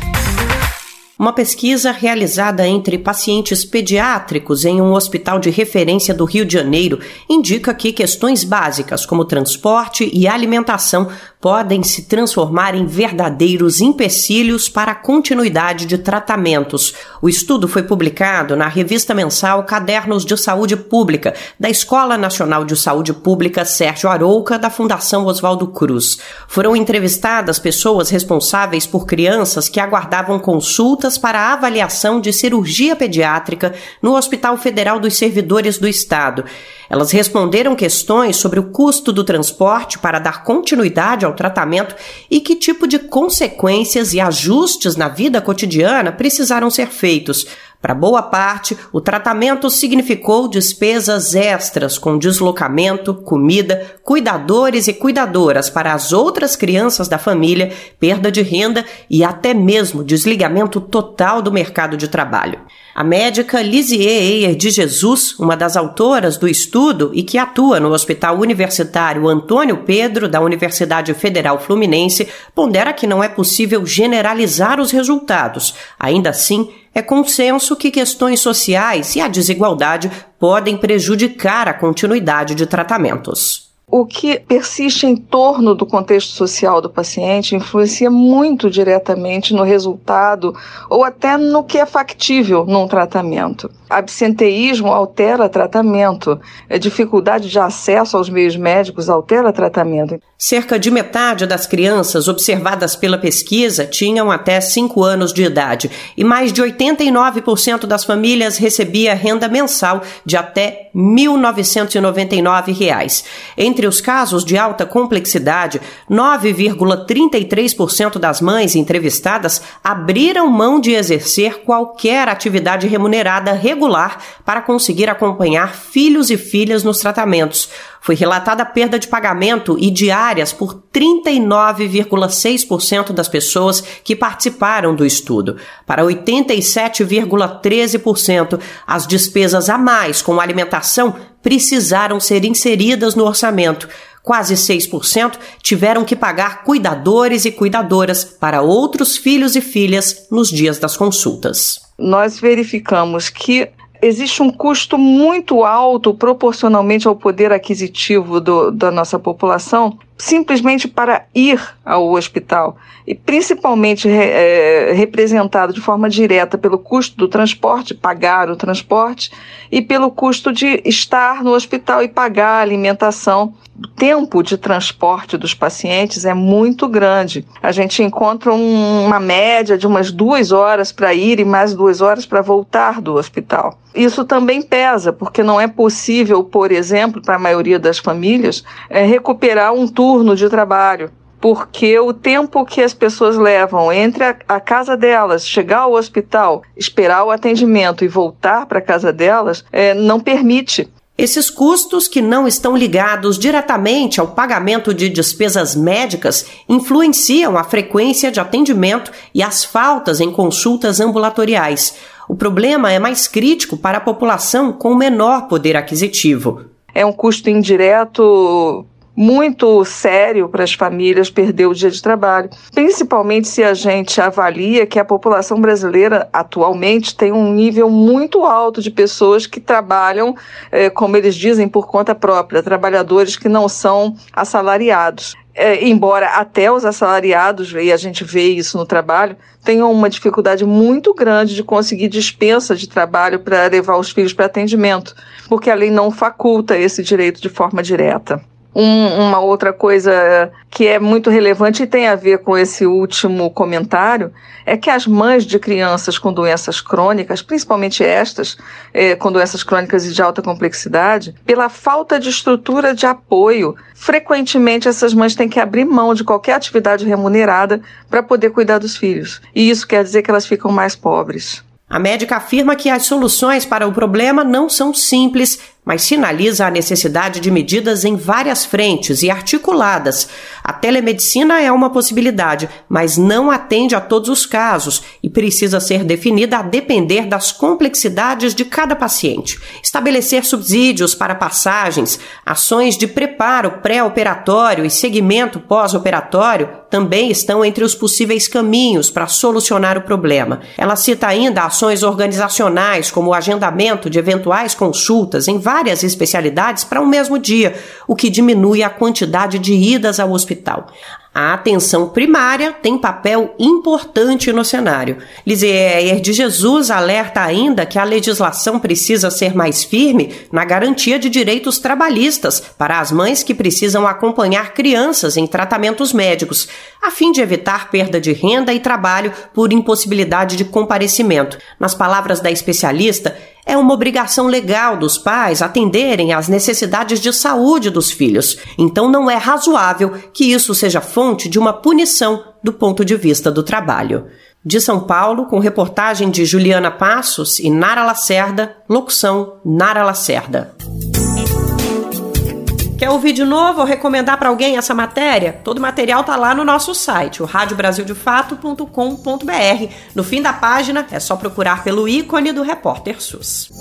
Uma pesquisa realizada entre pacientes pediátricos em um hospital de referência do Rio de Janeiro indica que questões básicas como transporte e alimentação podem se transformar em verdadeiros empecilhos para a continuidade de tratamentos. O estudo foi publicado na revista mensal Cadernos de Saúde Pública, da Escola Nacional de Saúde Pública Sérgio Arouca, da Fundação Oswaldo Cruz. Foram entrevistadas pessoas responsáveis por crianças que aguardavam consultas para avaliação de cirurgia pediátrica no Hospital Federal dos Servidores do Estado. Elas responderam questões sobre o custo do transporte para dar continuidade ao tratamento e que tipo de consequências e ajustes na vida cotidiana precisaram ser feitos. Para boa parte, o tratamento significou despesas extras com deslocamento, comida, cuidadores e cuidadoras para as outras crianças da família, perda de renda e até mesmo desligamento total do mercado de trabalho. A médica Lisier Eyer de Jesus, uma das autoras do estudo e que atua no Hospital Universitário Antônio Pedro da Universidade Federal Fluminense, pondera que não é possível generalizar os resultados. Ainda assim, é consenso que questões sociais e a desigualdade podem prejudicar a continuidade de tratamentos o que persiste em torno do contexto social do paciente influencia muito diretamente no resultado ou até no que é factível num tratamento. Absenteísmo altera tratamento, dificuldade de acesso aos meios médicos altera tratamento. Cerca de metade das crianças observadas pela pesquisa tinham até 5 anos de idade e mais de 89% das famílias recebia renda mensal de até 1.999 reais. Entre os casos de alta complexidade, 9,33% das mães entrevistadas abriram mão de exercer qualquer atividade remunerada regular para conseguir acompanhar filhos e filhas nos tratamentos. Foi relatada perda de pagamento e diárias por 39,6% das pessoas que participaram do estudo. Para 87,13%, as despesas a mais com alimentação precisaram ser inseridas no orçamento. Quase 6% tiveram que pagar cuidadores e cuidadoras para outros filhos e filhas nos dias das consultas. Nós verificamos que existe um custo muito alto proporcionalmente ao poder aquisitivo do, da nossa população simplesmente para ir ao hospital e principalmente é, representado de forma direta pelo custo do transporte, pagar o transporte e pelo custo de estar no hospital e pagar a alimentação o tempo de transporte dos pacientes é muito grande. A gente encontra um, uma média de umas duas horas para ir e mais duas horas para voltar do hospital. Isso também pesa, porque não é possível, por exemplo, para a maioria das famílias, é, recuperar um de trabalho porque o tempo que as pessoas levam entre a, a, casa delas, chegar ao hospital, esperar o atendimento e voltar para a casa delas, é, não permite. Esses custos, que não estão ligados diretamente ao pagamento de despesas médicas, influenciam a frequência de atendimento e as faltas em consultas ambulatoriais. O problema é mais crítico para a população com menor poder aquisitivo. É um custo indireto muito sério para as famílias perder o dia de trabalho, principalmente se a gente avalia que a população brasileira atualmente tem um nível muito alto de pessoas que trabalham, eh, como eles dizem, por conta própria, trabalhadores que não são assalariados. É, embora até os assalariados, e a gente vê isso no trabalho, tenham uma dificuldade muito grande de conseguir dispensa de trabalho para levar os filhos para atendimento, porque a lei não faculta esse direito de forma direta. Um, uma outra coisa que é muito relevante e tem a ver com esse último comentário é que as mães de crianças com doenças crônicas, principalmente estas, é, com doenças crônicas e de alta complexidade, pela falta de estrutura de apoio, frequentemente essas mães têm que abrir mão de qualquer atividade remunerada para poder cuidar dos filhos. E isso quer dizer que elas ficam mais pobres. A médica afirma que as soluções para o problema não são simples mas sinaliza a necessidade de medidas em várias frentes e articuladas. A telemedicina é uma possibilidade, mas não atende a todos os casos e precisa ser definida a depender das complexidades de cada paciente. Estabelecer subsídios para passagens, ações de preparo pré-operatório e segmento pós-operatório também estão entre os possíveis caminhos para solucionar o problema. Ela cita ainda ações organizacionais, como o agendamento de eventuais consultas em várias especialidades para o um mesmo dia, o que diminui a quantidade de idas ao hospital. A atenção primária tem papel importante no cenário. Lisier de Jesus alerta ainda que a legislação precisa ser mais firme na garantia de direitos trabalhistas para as mães que precisam acompanhar crianças em tratamentos médicos, a fim de evitar perda de renda e trabalho por impossibilidade de comparecimento. Nas palavras da especialista, é uma obrigação legal dos pais atenderem às necessidades de saúde dos filhos, então não é razoável que isso seja fonte de uma punição do ponto de vista do trabalho. De São Paulo, com reportagem de Juliana Passos e Nara Lacerda, locução Nara Lacerda. Quer ouvir de novo ou recomendar para alguém essa matéria? Todo o material tá lá no nosso site, o radiobrasildefato.com.br. No fim da página é só procurar pelo ícone do Repórter SUS.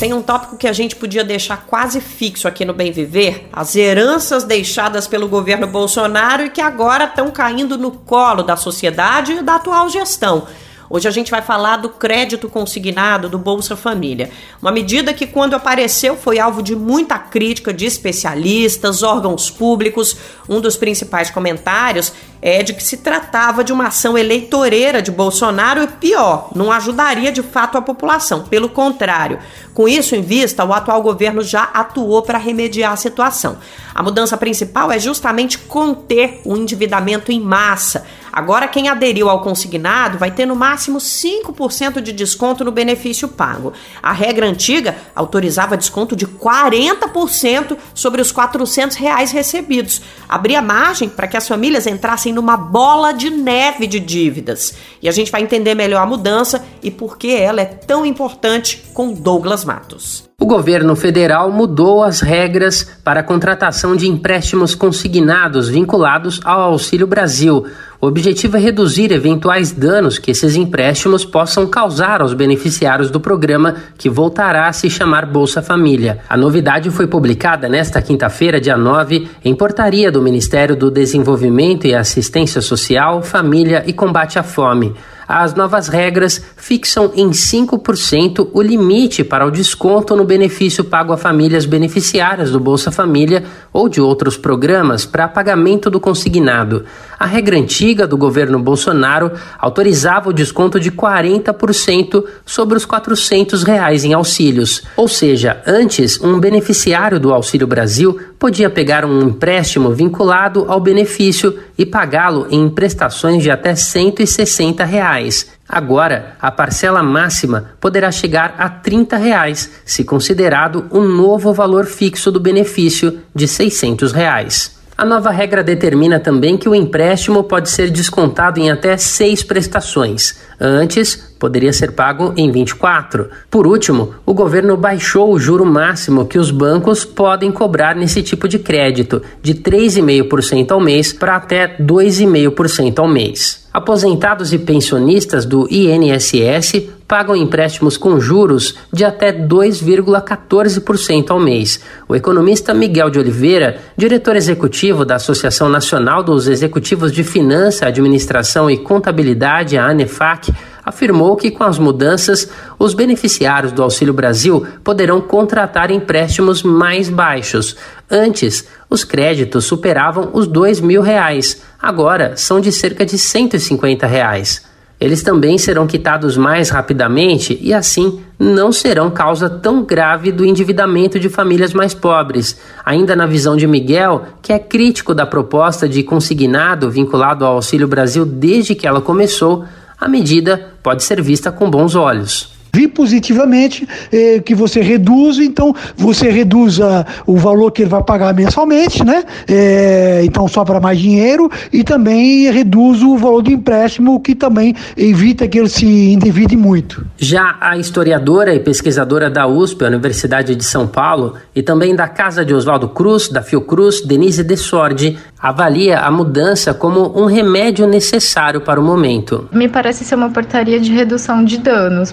Tem um tópico que a gente podia deixar quase fixo aqui no Bem Viver: as heranças deixadas pelo governo Bolsonaro e que agora estão caindo no colo da sociedade e da atual gestão. Hoje a gente vai falar do crédito consignado do Bolsa Família. Uma medida que, quando apareceu, foi alvo de muita crítica de especialistas, órgãos públicos. Um dos principais comentários é de que se tratava de uma ação eleitoreira de Bolsonaro e pior, não ajudaria de fato a população. Pelo contrário, com isso em vista, o atual governo já atuou para remediar a situação. A mudança principal é justamente conter o endividamento em massa. Agora, quem aderiu ao consignado vai ter no máximo 5% de desconto no benefício pago. A regra antiga autorizava desconto de 40% sobre os 400 reais recebidos. Abria margem para que as famílias entrassem numa bola de neve de dívidas. E a gente vai entender melhor a mudança e por que ela é tão importante com Douglas Matos. O governo federal mudou as regras para a contratação de empréstimos consignados vinculados ao Auxílio Brasil. O objetivo é reduzir eventuais danos que esses empréstimos possam causar aos beneficiários do programa, que voltará a se chamar Bolsa Família. A novidade foi publicada nesta quinta-feira, dia 9, em portaria do Ministério do Desenvolvimento e Assistência Social, Família e Combate à Fome. As novas regras fixam em 5% o limite para o desconto no benefício pago a famílias beneficiárias do Bolsa Família ou de outros programas para pagamento do consignado. A regra antiga do governo Bolsonaro autorizava o desconto de 40% sobre os 400 reais em auxílios. Ou seja, antes, um beneficiário do Auxílio Brasil podia pegar um empréstimo vinculado ao benefício e pagá-lo em prestações de até 160 reais. Agora, a parcela máxima poderá chegar a 30 reais, se considerado um novo valor fixo do benefício de 600 reais. A nova regra determina também que o empréstimo pode ser descontado em até seis prestações. Antes, poderia ser pago em 24. Por último, o governo baixou o juro máximo que os bancos podem cobrar nesse tipo de crédito, de 3,5% ao mês para até 2,5% ao mês. Aposentados e pensionistas do INSS pagam empréstimos com juros de até 2,14% ao mês. O economista Miguel de Oliveira, diretor executivo da Associação Nacional dos Executivos de Finança, Administração e Contabilidade, a ANEFAC, afirmou que com as mudanças, os beneficiários do Auxílio Brasil poderão contratar empréstimos mais baixos. Antes, os créditos superavam os dois mil reais, agora são de cerca de 150 reais. Eles também serão quitados mais rapidamente e, assim, não serão causa tão grave do endividamento de famílias mais pobres. Ainda na visão de Miguel, que é crítico da proposta de consignado vinculado ao Auxílio Brasil desde que ela começou, a medida pode ser vista com bons olhos vi positivamente eh, que você reduz, então você reduz a, o valor que ele vai pagar mensalmente, né? Eh, então sobra mais dinheiro e também reduz o valor do empréstimo, que também evita que ele se endivide muito. Já a historiadora e pesquisadora da USP, a Universidade de São Paulo, e também da Casa de Oswaldo Cruz, da Fiocruz, Denise de Sordi, avalia a mudança como um remédio necessário para o momento. Me parece ser uma portaria de redução de danos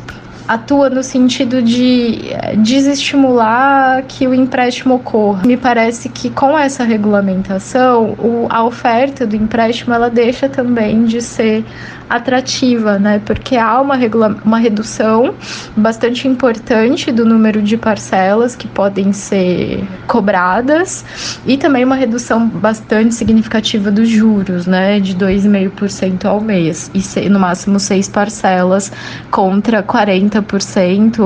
atua no sentido de eh, desestimular que o empréstimo ocorra. Me parece que com essa regulamentação, o, a oferta do empréstimo ela deixa também de ser atrativa, né? Porque há uma, uma redução bastante importante do número de parcelas que podem ser cobradas e também uma redução bastante significativa dos juros, né? De 2,5% ao mês e no máximo seis parcelas contra 40%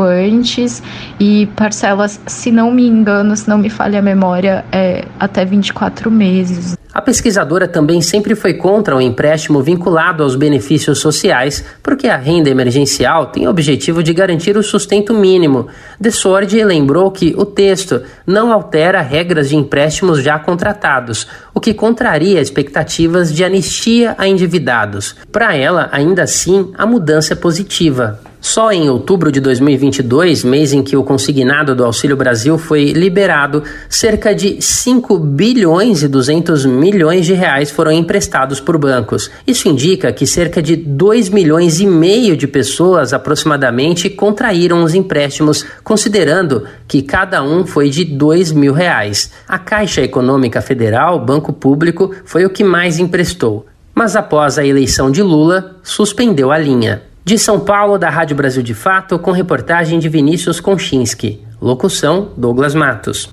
antes e parcelas, se não me engano, se não me falha a memória, é até 24 meses. A pesquisadora também sempre foi contra o empréstimo vinculado aos benefícios sociais, porque a renda emergencial tem o objetivo de garantir o sustento mínimo. De Sordi lembrou que o texto não altera regras de empréstimos já contratados, o que contraria expectativas de anistia a endividados. Para ela, ainda assim, a mudança é positiva. Só em outubro de 2022, mês em que o consignado do Auxílio Brasil foi liberado, cerca de 5 bilhões e 200 milhões de reais foram emprestados por bancos. Isso indica que cerca de 2 milhões e meio de pessoas aproximadamente contraíram os empréstimos, considerando que cada um foi de 2 mil reais. A Caixa Econômica Federal, banco público, foi o que mais emprestou. Mas após a eleição de Lula, suspendeu a linha. De São Paulo, da Rádio Brasil de Fato, com reportagem de Vinícius Konchinski. Locução: Douglas Matos.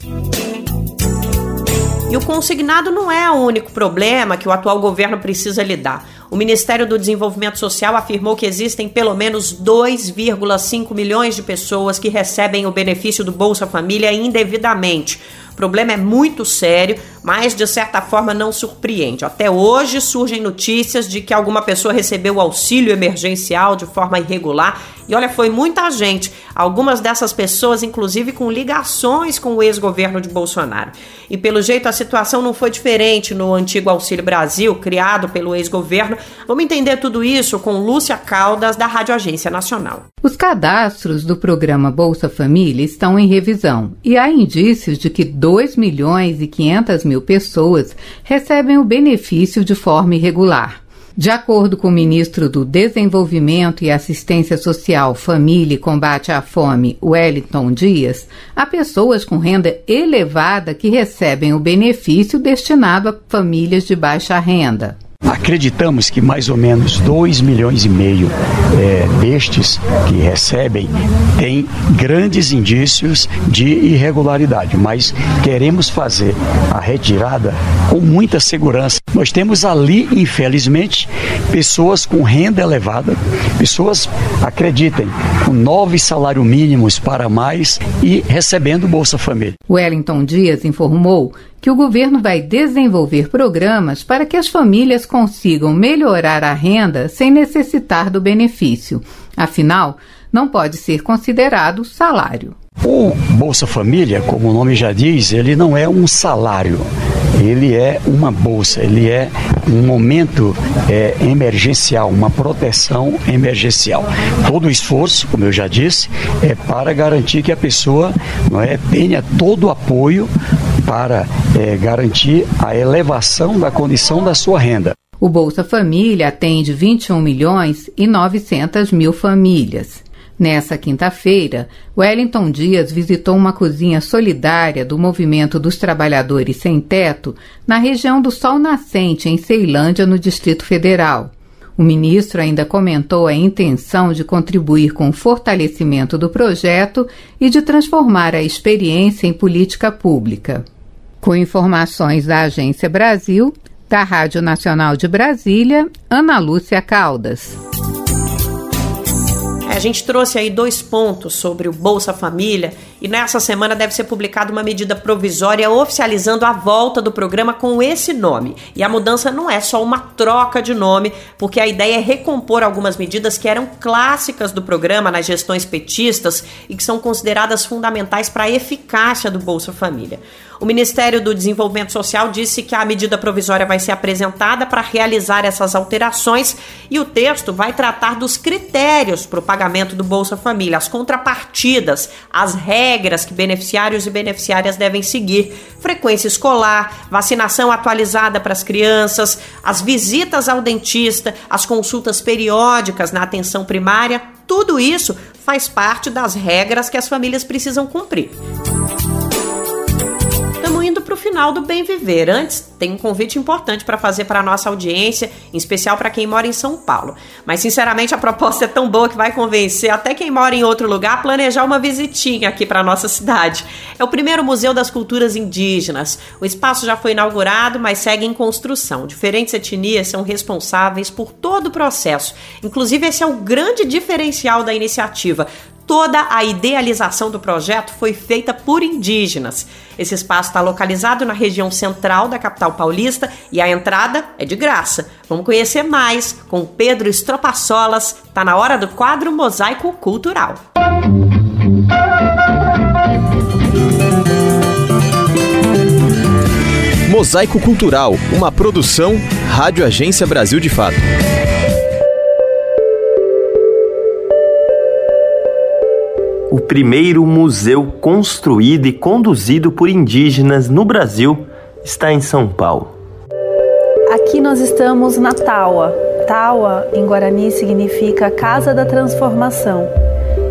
E o consignado não é o único problema que o atual governo precisa lidar. O Ministério do Desenvolvimento Social afirmou que existem pelo menos 2,5 milhões de pessoas que recebem o benefício do Bolsa Família indevidamente. O problema é muito sério, mas de certa forma não surpreende. Até hoje surgem notícias de que alguma pessoa recebeu auxílio emergencial de forma irregular. E olha, foi muita gente. Algumas dessas pessoas, inclusive, com ligações com o ex-governo de Bolsonaro. E pelo jeito a situação não foi diferente no antigo Auxílio Brasil, criado pelo ex-governo. Vamos entender tudo isso com Lúcia Caldas, da Rádio Agência Nacional. Os cadastros do programa Bolsa Família estão em revisão e há indícios de que 2 milhões e 500 mil pessoas recebem o benefício de forma irregular. De acordo com o ministro do Desenvolvimento e Assistência Social, Família e Combate à Fome, Wellington Dias, há pessoas com renda elevada que recebem o benefício destinado a famílias de baixa renda. Acreditamos que mais ou menos 2 milhões e meio é, destes que recebem têm grandes indícios de irregularidade, mas queremos fazer a retirada com muita segurança. Nós temos ali, infelizmente, pessoas com renda elevada, pessoas, acreditem, com nove salários mínimos para mais e recebendo Bolsa Família. Wellington Dias informou que o governo vai desenvolver programas para que as famílias consigam melhorar a renda sem necessitar do benefício. Afinal, não pode ser considerado salário. O Bolsa Família, como o nome já diz, ele não é um salário, ele é uma bolsa, ele é um momento é, emergencial, uma proteção emergencial. Todo o esforço, como eu já disse, é para garantir que a pessoa não é, tenha todo o apoio para é, garantir a elevação da condição da sua renda. O Bolsa Família atende 21 milhões e 900 mil famílias. Nessa quinta-feira, Wellington Dias visitou uma cozinha solidária do Movimento dos Trabalhadores Sem Teto na região do Sol Nascente, em Ceilândia, no Distrito Federal. O ministro ainda comentou a intenção de contribuir com o fortalecimento do projeto e de transformar a experiência em política pública. Com informações da Agência Brasil, da Rádio Nacional de Brasília, Ana Lúcia Caldas. É, a gente trouxe aí dois pontos sobre o Bolsa Família e nessa semana deve ser publicada uma medida provisória oficializando a volta do programa com esse nome. E a mudança não é só uma troca de nome, porque a ideia é recompor algumas medidas que eram clássicas do programa nas gestões petistas e que são consideradas fundamentais para a eficácia do Bolsa Família. O Ministério do Desenvolvimento Social disse que a medida provisória vai ser apresentada para realizar essas alterações e o texto vai tratar dos critérios para o pagamento do Bolsa Família, as contrapartidas, as regras que beneficiários e beneficiárias devem seguir, frequência escolar, vacinação atualizada para as crianças, as visitas ao dentista, as consultas periódicas na atenção primária, tudo isso faz parte das regras que as famílias precisam cumprir. o final do Bem Viver. Antes, tem um convite importante para fazer para a nossa audiência, em especial para quem mora em São Paulo. Mas, sinceramente, a proposta é tão boa que vai convencer até quem mora em outro lugar a planejar uma visitinha aqui para nossa cidade. É o primeiro Museu das Culturas Indígenas. O espaço já foi inaugurado, mas segue em construção. Diferentes etnias são responsáveis por todo o processo. Inclusive, esse é o grande diferencial da iniciativa toda a idealização do projeto foi feita por indígenas. Esse espaço está localizado na região central da capital paulista e a entrada é de graça. Vamos conhecer mais com Pedro Estropaçolas. Está na hora do quadro Mosaico Cultural. Mosaico Cultural, uma produção Rádio Agência Brasil de Fato. O primeiro museu construído e conduzido por indígenas no Brasil está em São Paulo. Aqui nós estamos na Taua. Taua, em Guarani, significa Casa da Transformação.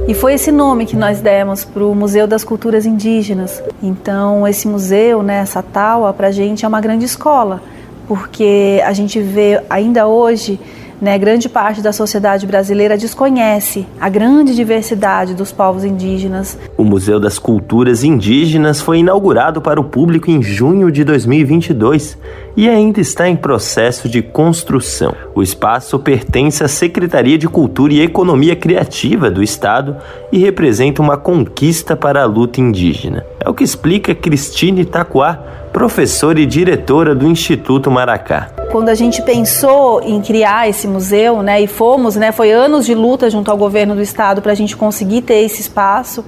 E foi esse nome que nós demos para o Museu das Culturas Indígenas. Então, esse museu, né, essa Taua, para a gente é uma grande escola, porque a gente vê ainda hoje né, grande parte da sociedade brasileira desconhece a grande diversidade dos povos indígenas. O Museu das Culturas Indígenas foi inaugurado para o público em junho de 2022 e ainda está em processo de construção. O espaço pertence à Secretaria de Cultura e Economia Criativa do Estado e representa uma conquista para a luta indígena. É o que explica Cristine Taquá, professora e diretora do Instituto Maracá. Quando a gente pensou em criar esse museu, né, e fomos, né, foi anos de luta junto ao governo do estado para a gente conseguir ter esse espaço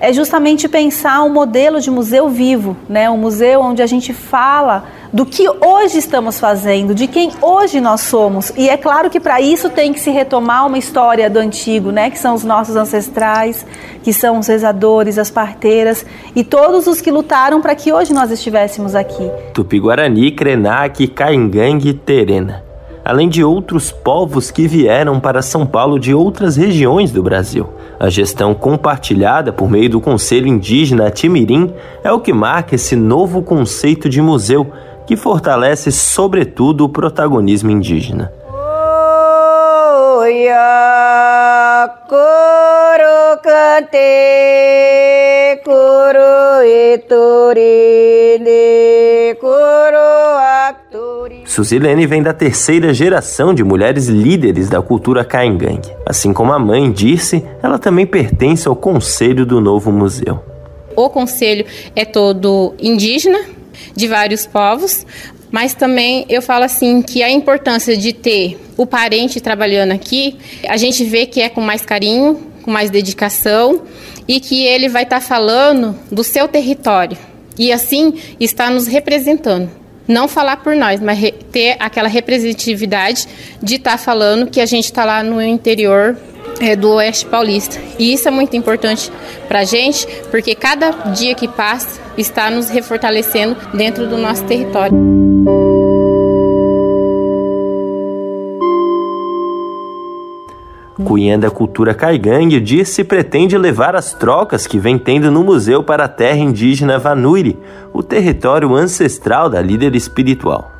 é justamente pensar um modelo de museu vivo, né? um museu onde a gente fala do que hoje estamos fazendo, de quem hoje nós somos. E é claro que para isso tem que se retomar uma história do antigo, né? que são os nossos ancestrais, que são os rezadores, as parteiras e todos os que lutaram para que hoje nós estivéssemos aqui. Tupi-Guarani, Krenak, Caingangue Terena além de outros povos que vieram para São Paulo de outras regiões do Brasil. A gestão compartilhada por meio do Conselho Indígena Timirim é o que marca esse novo conceito de museu, que fortalece, sobretudo, o protagonismo indígena. Suzilene vem da terceira geração de mulheres líderes da cultura Kaingang. Assim como a mãe disse, ela também pertence ao conselho do novo museu. O conselho é todo indígena, de vários povos, mas também eu falo assim que a importância de ter o parente trabalhando aqui, a gente vê que é com mais carinho, com mais dedicação e que ele vai estar tá falando do seu território e assim está nos representando. Não falar por nós, mas ter aquela representatividade de estar tá falando que a gente está lá no interior é, do Oeste Paulista. E isso é muito importante para a gente, porque cada dia que passa está nos refortalecendo dentro do nosso território. Cunhã da Cultura Caigangue disse que pretende levar as trocas que vem tendo no museu para a terra indígena Vanuiri, o território ancestral da líder espiritual.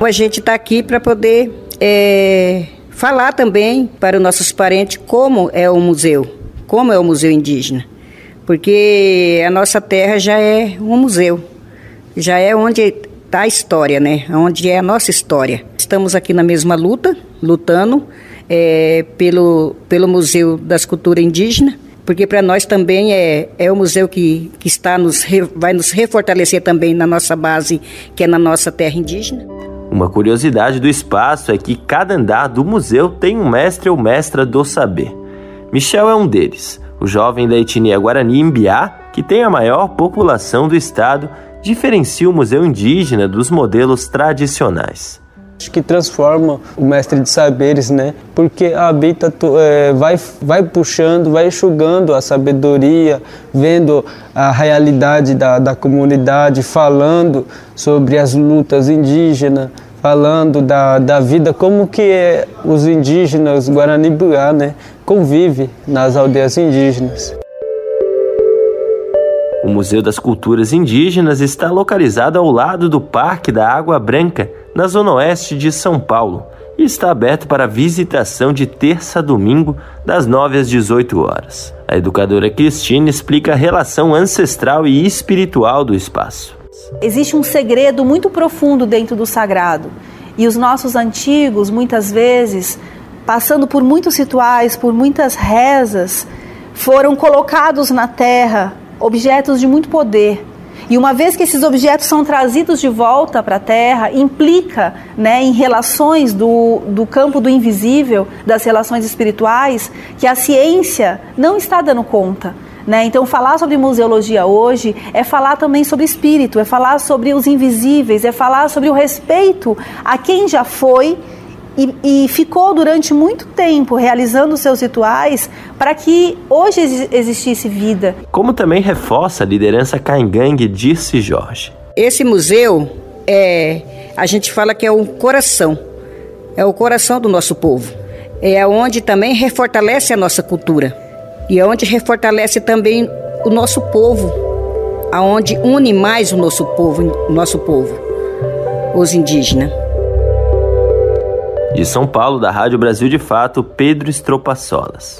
A gente está aqui para poder é, falar também para os nossos parentes como é o museu, como é o museu indígena, porque a nossa terra já é um museu, já é onde está a história, né? Onde é a nossa história. Estamos aqui na mesma luta, lutando é, pelo, pelo Museu das Culturas Indígenas, porque para nós também é, é o museu que, que está nos, vai nos refortalecer também na nossa base, que é na nossa terra indígena. Uma curiosidade do espaço é que cada andar do museu tem um mestre ou mestra do saber. Michel é um deles, o jovem da etnia Guarani Imbiá, que tem a maior população do estado, diferencia o museu indígena dos modelos tradicionais. Acho que transforma o mestre de saberes, né? Porque habita, é, vai, vai puxando, vai enxugando a sabedoria, vendo a realidade da, da comunidade, falando sobre as lutas indígenas, falando da, da vida, como que é, os indígenas Guarani-Buá, né? Convive nas aldeias indígenas. O Museu das Culturas Indígenas está localizado ao lado do Parque da Água Branca, na zona oeste de São Paulo, e está aberto para visitação de terça a domingo, das 9 às 18 horas. A educadora Cristina explica a relação ancestral e espiritual do espaço. Existe um segredo muito profundo dentro do sagrado, e os nossos antigos, muitas vezes, passando por muitos rituais, por muitas rezas, foram colocados na terra objetos de muito poder. E uma vez que esses objetos são trazidos de volta para a Terra, implica né, em relações do, do campo do invisível, das relações espirituais, que a ciência não está dando conta. Né? Então, falar sobre museologia hoje é falar também sobre espírito, é falar sobre os invisíveis, é falar sobre o respeito a quem já foi e, e, ficou durante muito tempo realizando seus rituais para que hoje existisse vida. Como também reforça a liderança Caingangue disse Jorge. Esse museu é, a gente fala que é o coração, é o coração do nosso povo. É onde também refortalece a nossa cultura e é onde refortalece também o nosso povo, aonde une mais o nosso povo, nosso povo, os indígenas. De São Paulo, da Rádio Brasil de Fato, Pedro Estropaçolas.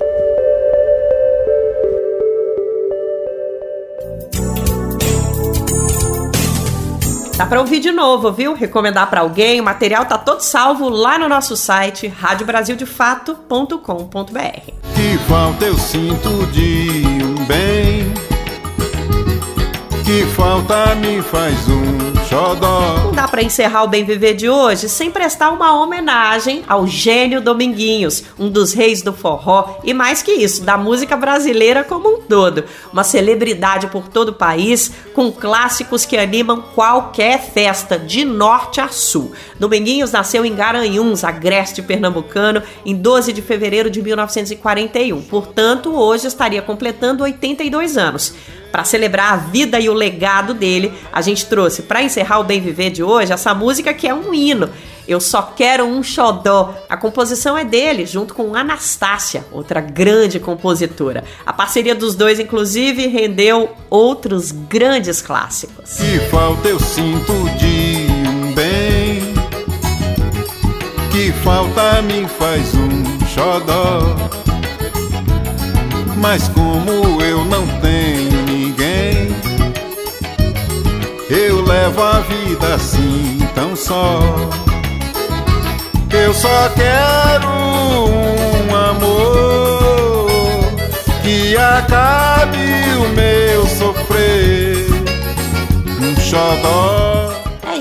Dá para ouvir de novo, viu? Recomendar para alguém, o material tá todo salvo lá no nosso site radiobrasildefato.com.br. Que falta eu sinto de que falta me faz um xodó. Não dá para encerrar o Bem Viver de hoje sem prestar uma homenagem ao gênio Dominguinhos, um dos reis do forró e mais que isso, da música brasileira como um todo. Uma celebridade por todo o país, com clássicos que animam qualquer festa, de norte a sul. Dominguinhos nasceu em Garanhuns, agreste pernambucano, em 12 de fevereiro de 1941. Portanto, hoje estaria completando 82 anos. Para celebrar a vida e o legado dele, a gente trouxe para encerrar o Bem Viver de hoje essa música que é um hino. Eu só quero um xodó. A composição é dele, junto com Anastácia, outra grande compositora. A parceria dos dois, inclusive, rendeu outros grandes clássicos. Que falta eu sinto de um bem, que falta me faz um xodó. Mas como eu não tenho eu levo a vida assim tão só. Eu só quero um amor que acabe o meu sofrer. Um xodó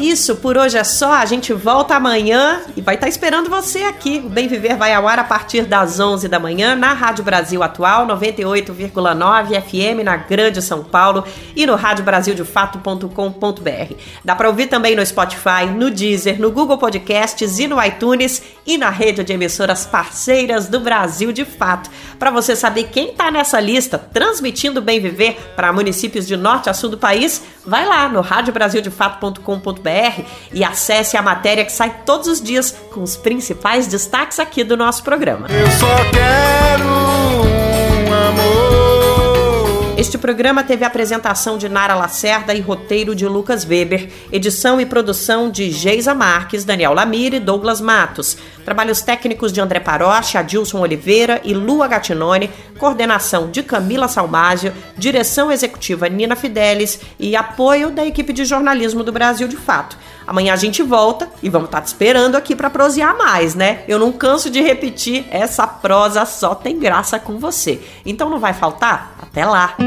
isso, por hoje é só. A gente volta amanhã e vai estar tá esperando você aqui. O Bem Viver vai ao ar a partir das 11 da manhã na Rádio Brasil Atual, 98,9 FM na Grande São Paulo e no radiobrasildefato.com.br. Dá para ouvir também no Spotify, no Deezer, no Google Podcasts e no iTunes e na rede de emissoras parceiras do Brasil de Fato. Para você saber quem está nessa lista transmitindo Bem Viver para municípios de norte a sul do país, vai lá no radiobrasildefato.com.br e acesse a matéria que sai todos os dias com os principais destaques aqui do nosso programa. Eu só quero. Este programa teve apresentação de Nara Lacerda e roteiro de Lucas Weber, edição e produção de Geisa Marques, Daniel Lamire e Douglas Matos, trabalhos técnicos de André Paroche, Adilson Oliveira e Lua Gatinone, coordenação de Camila Salmásio, direção executiva Nina Fidelis e apoio da equipe de jornalismo do Brasil de Fato. Amanhã a gente volta e vamos estar te esperando aqui para prosear mais, né? Eu não canso de repetir, essa prosa só tem graça com você. Então não vai faltar? Até lá!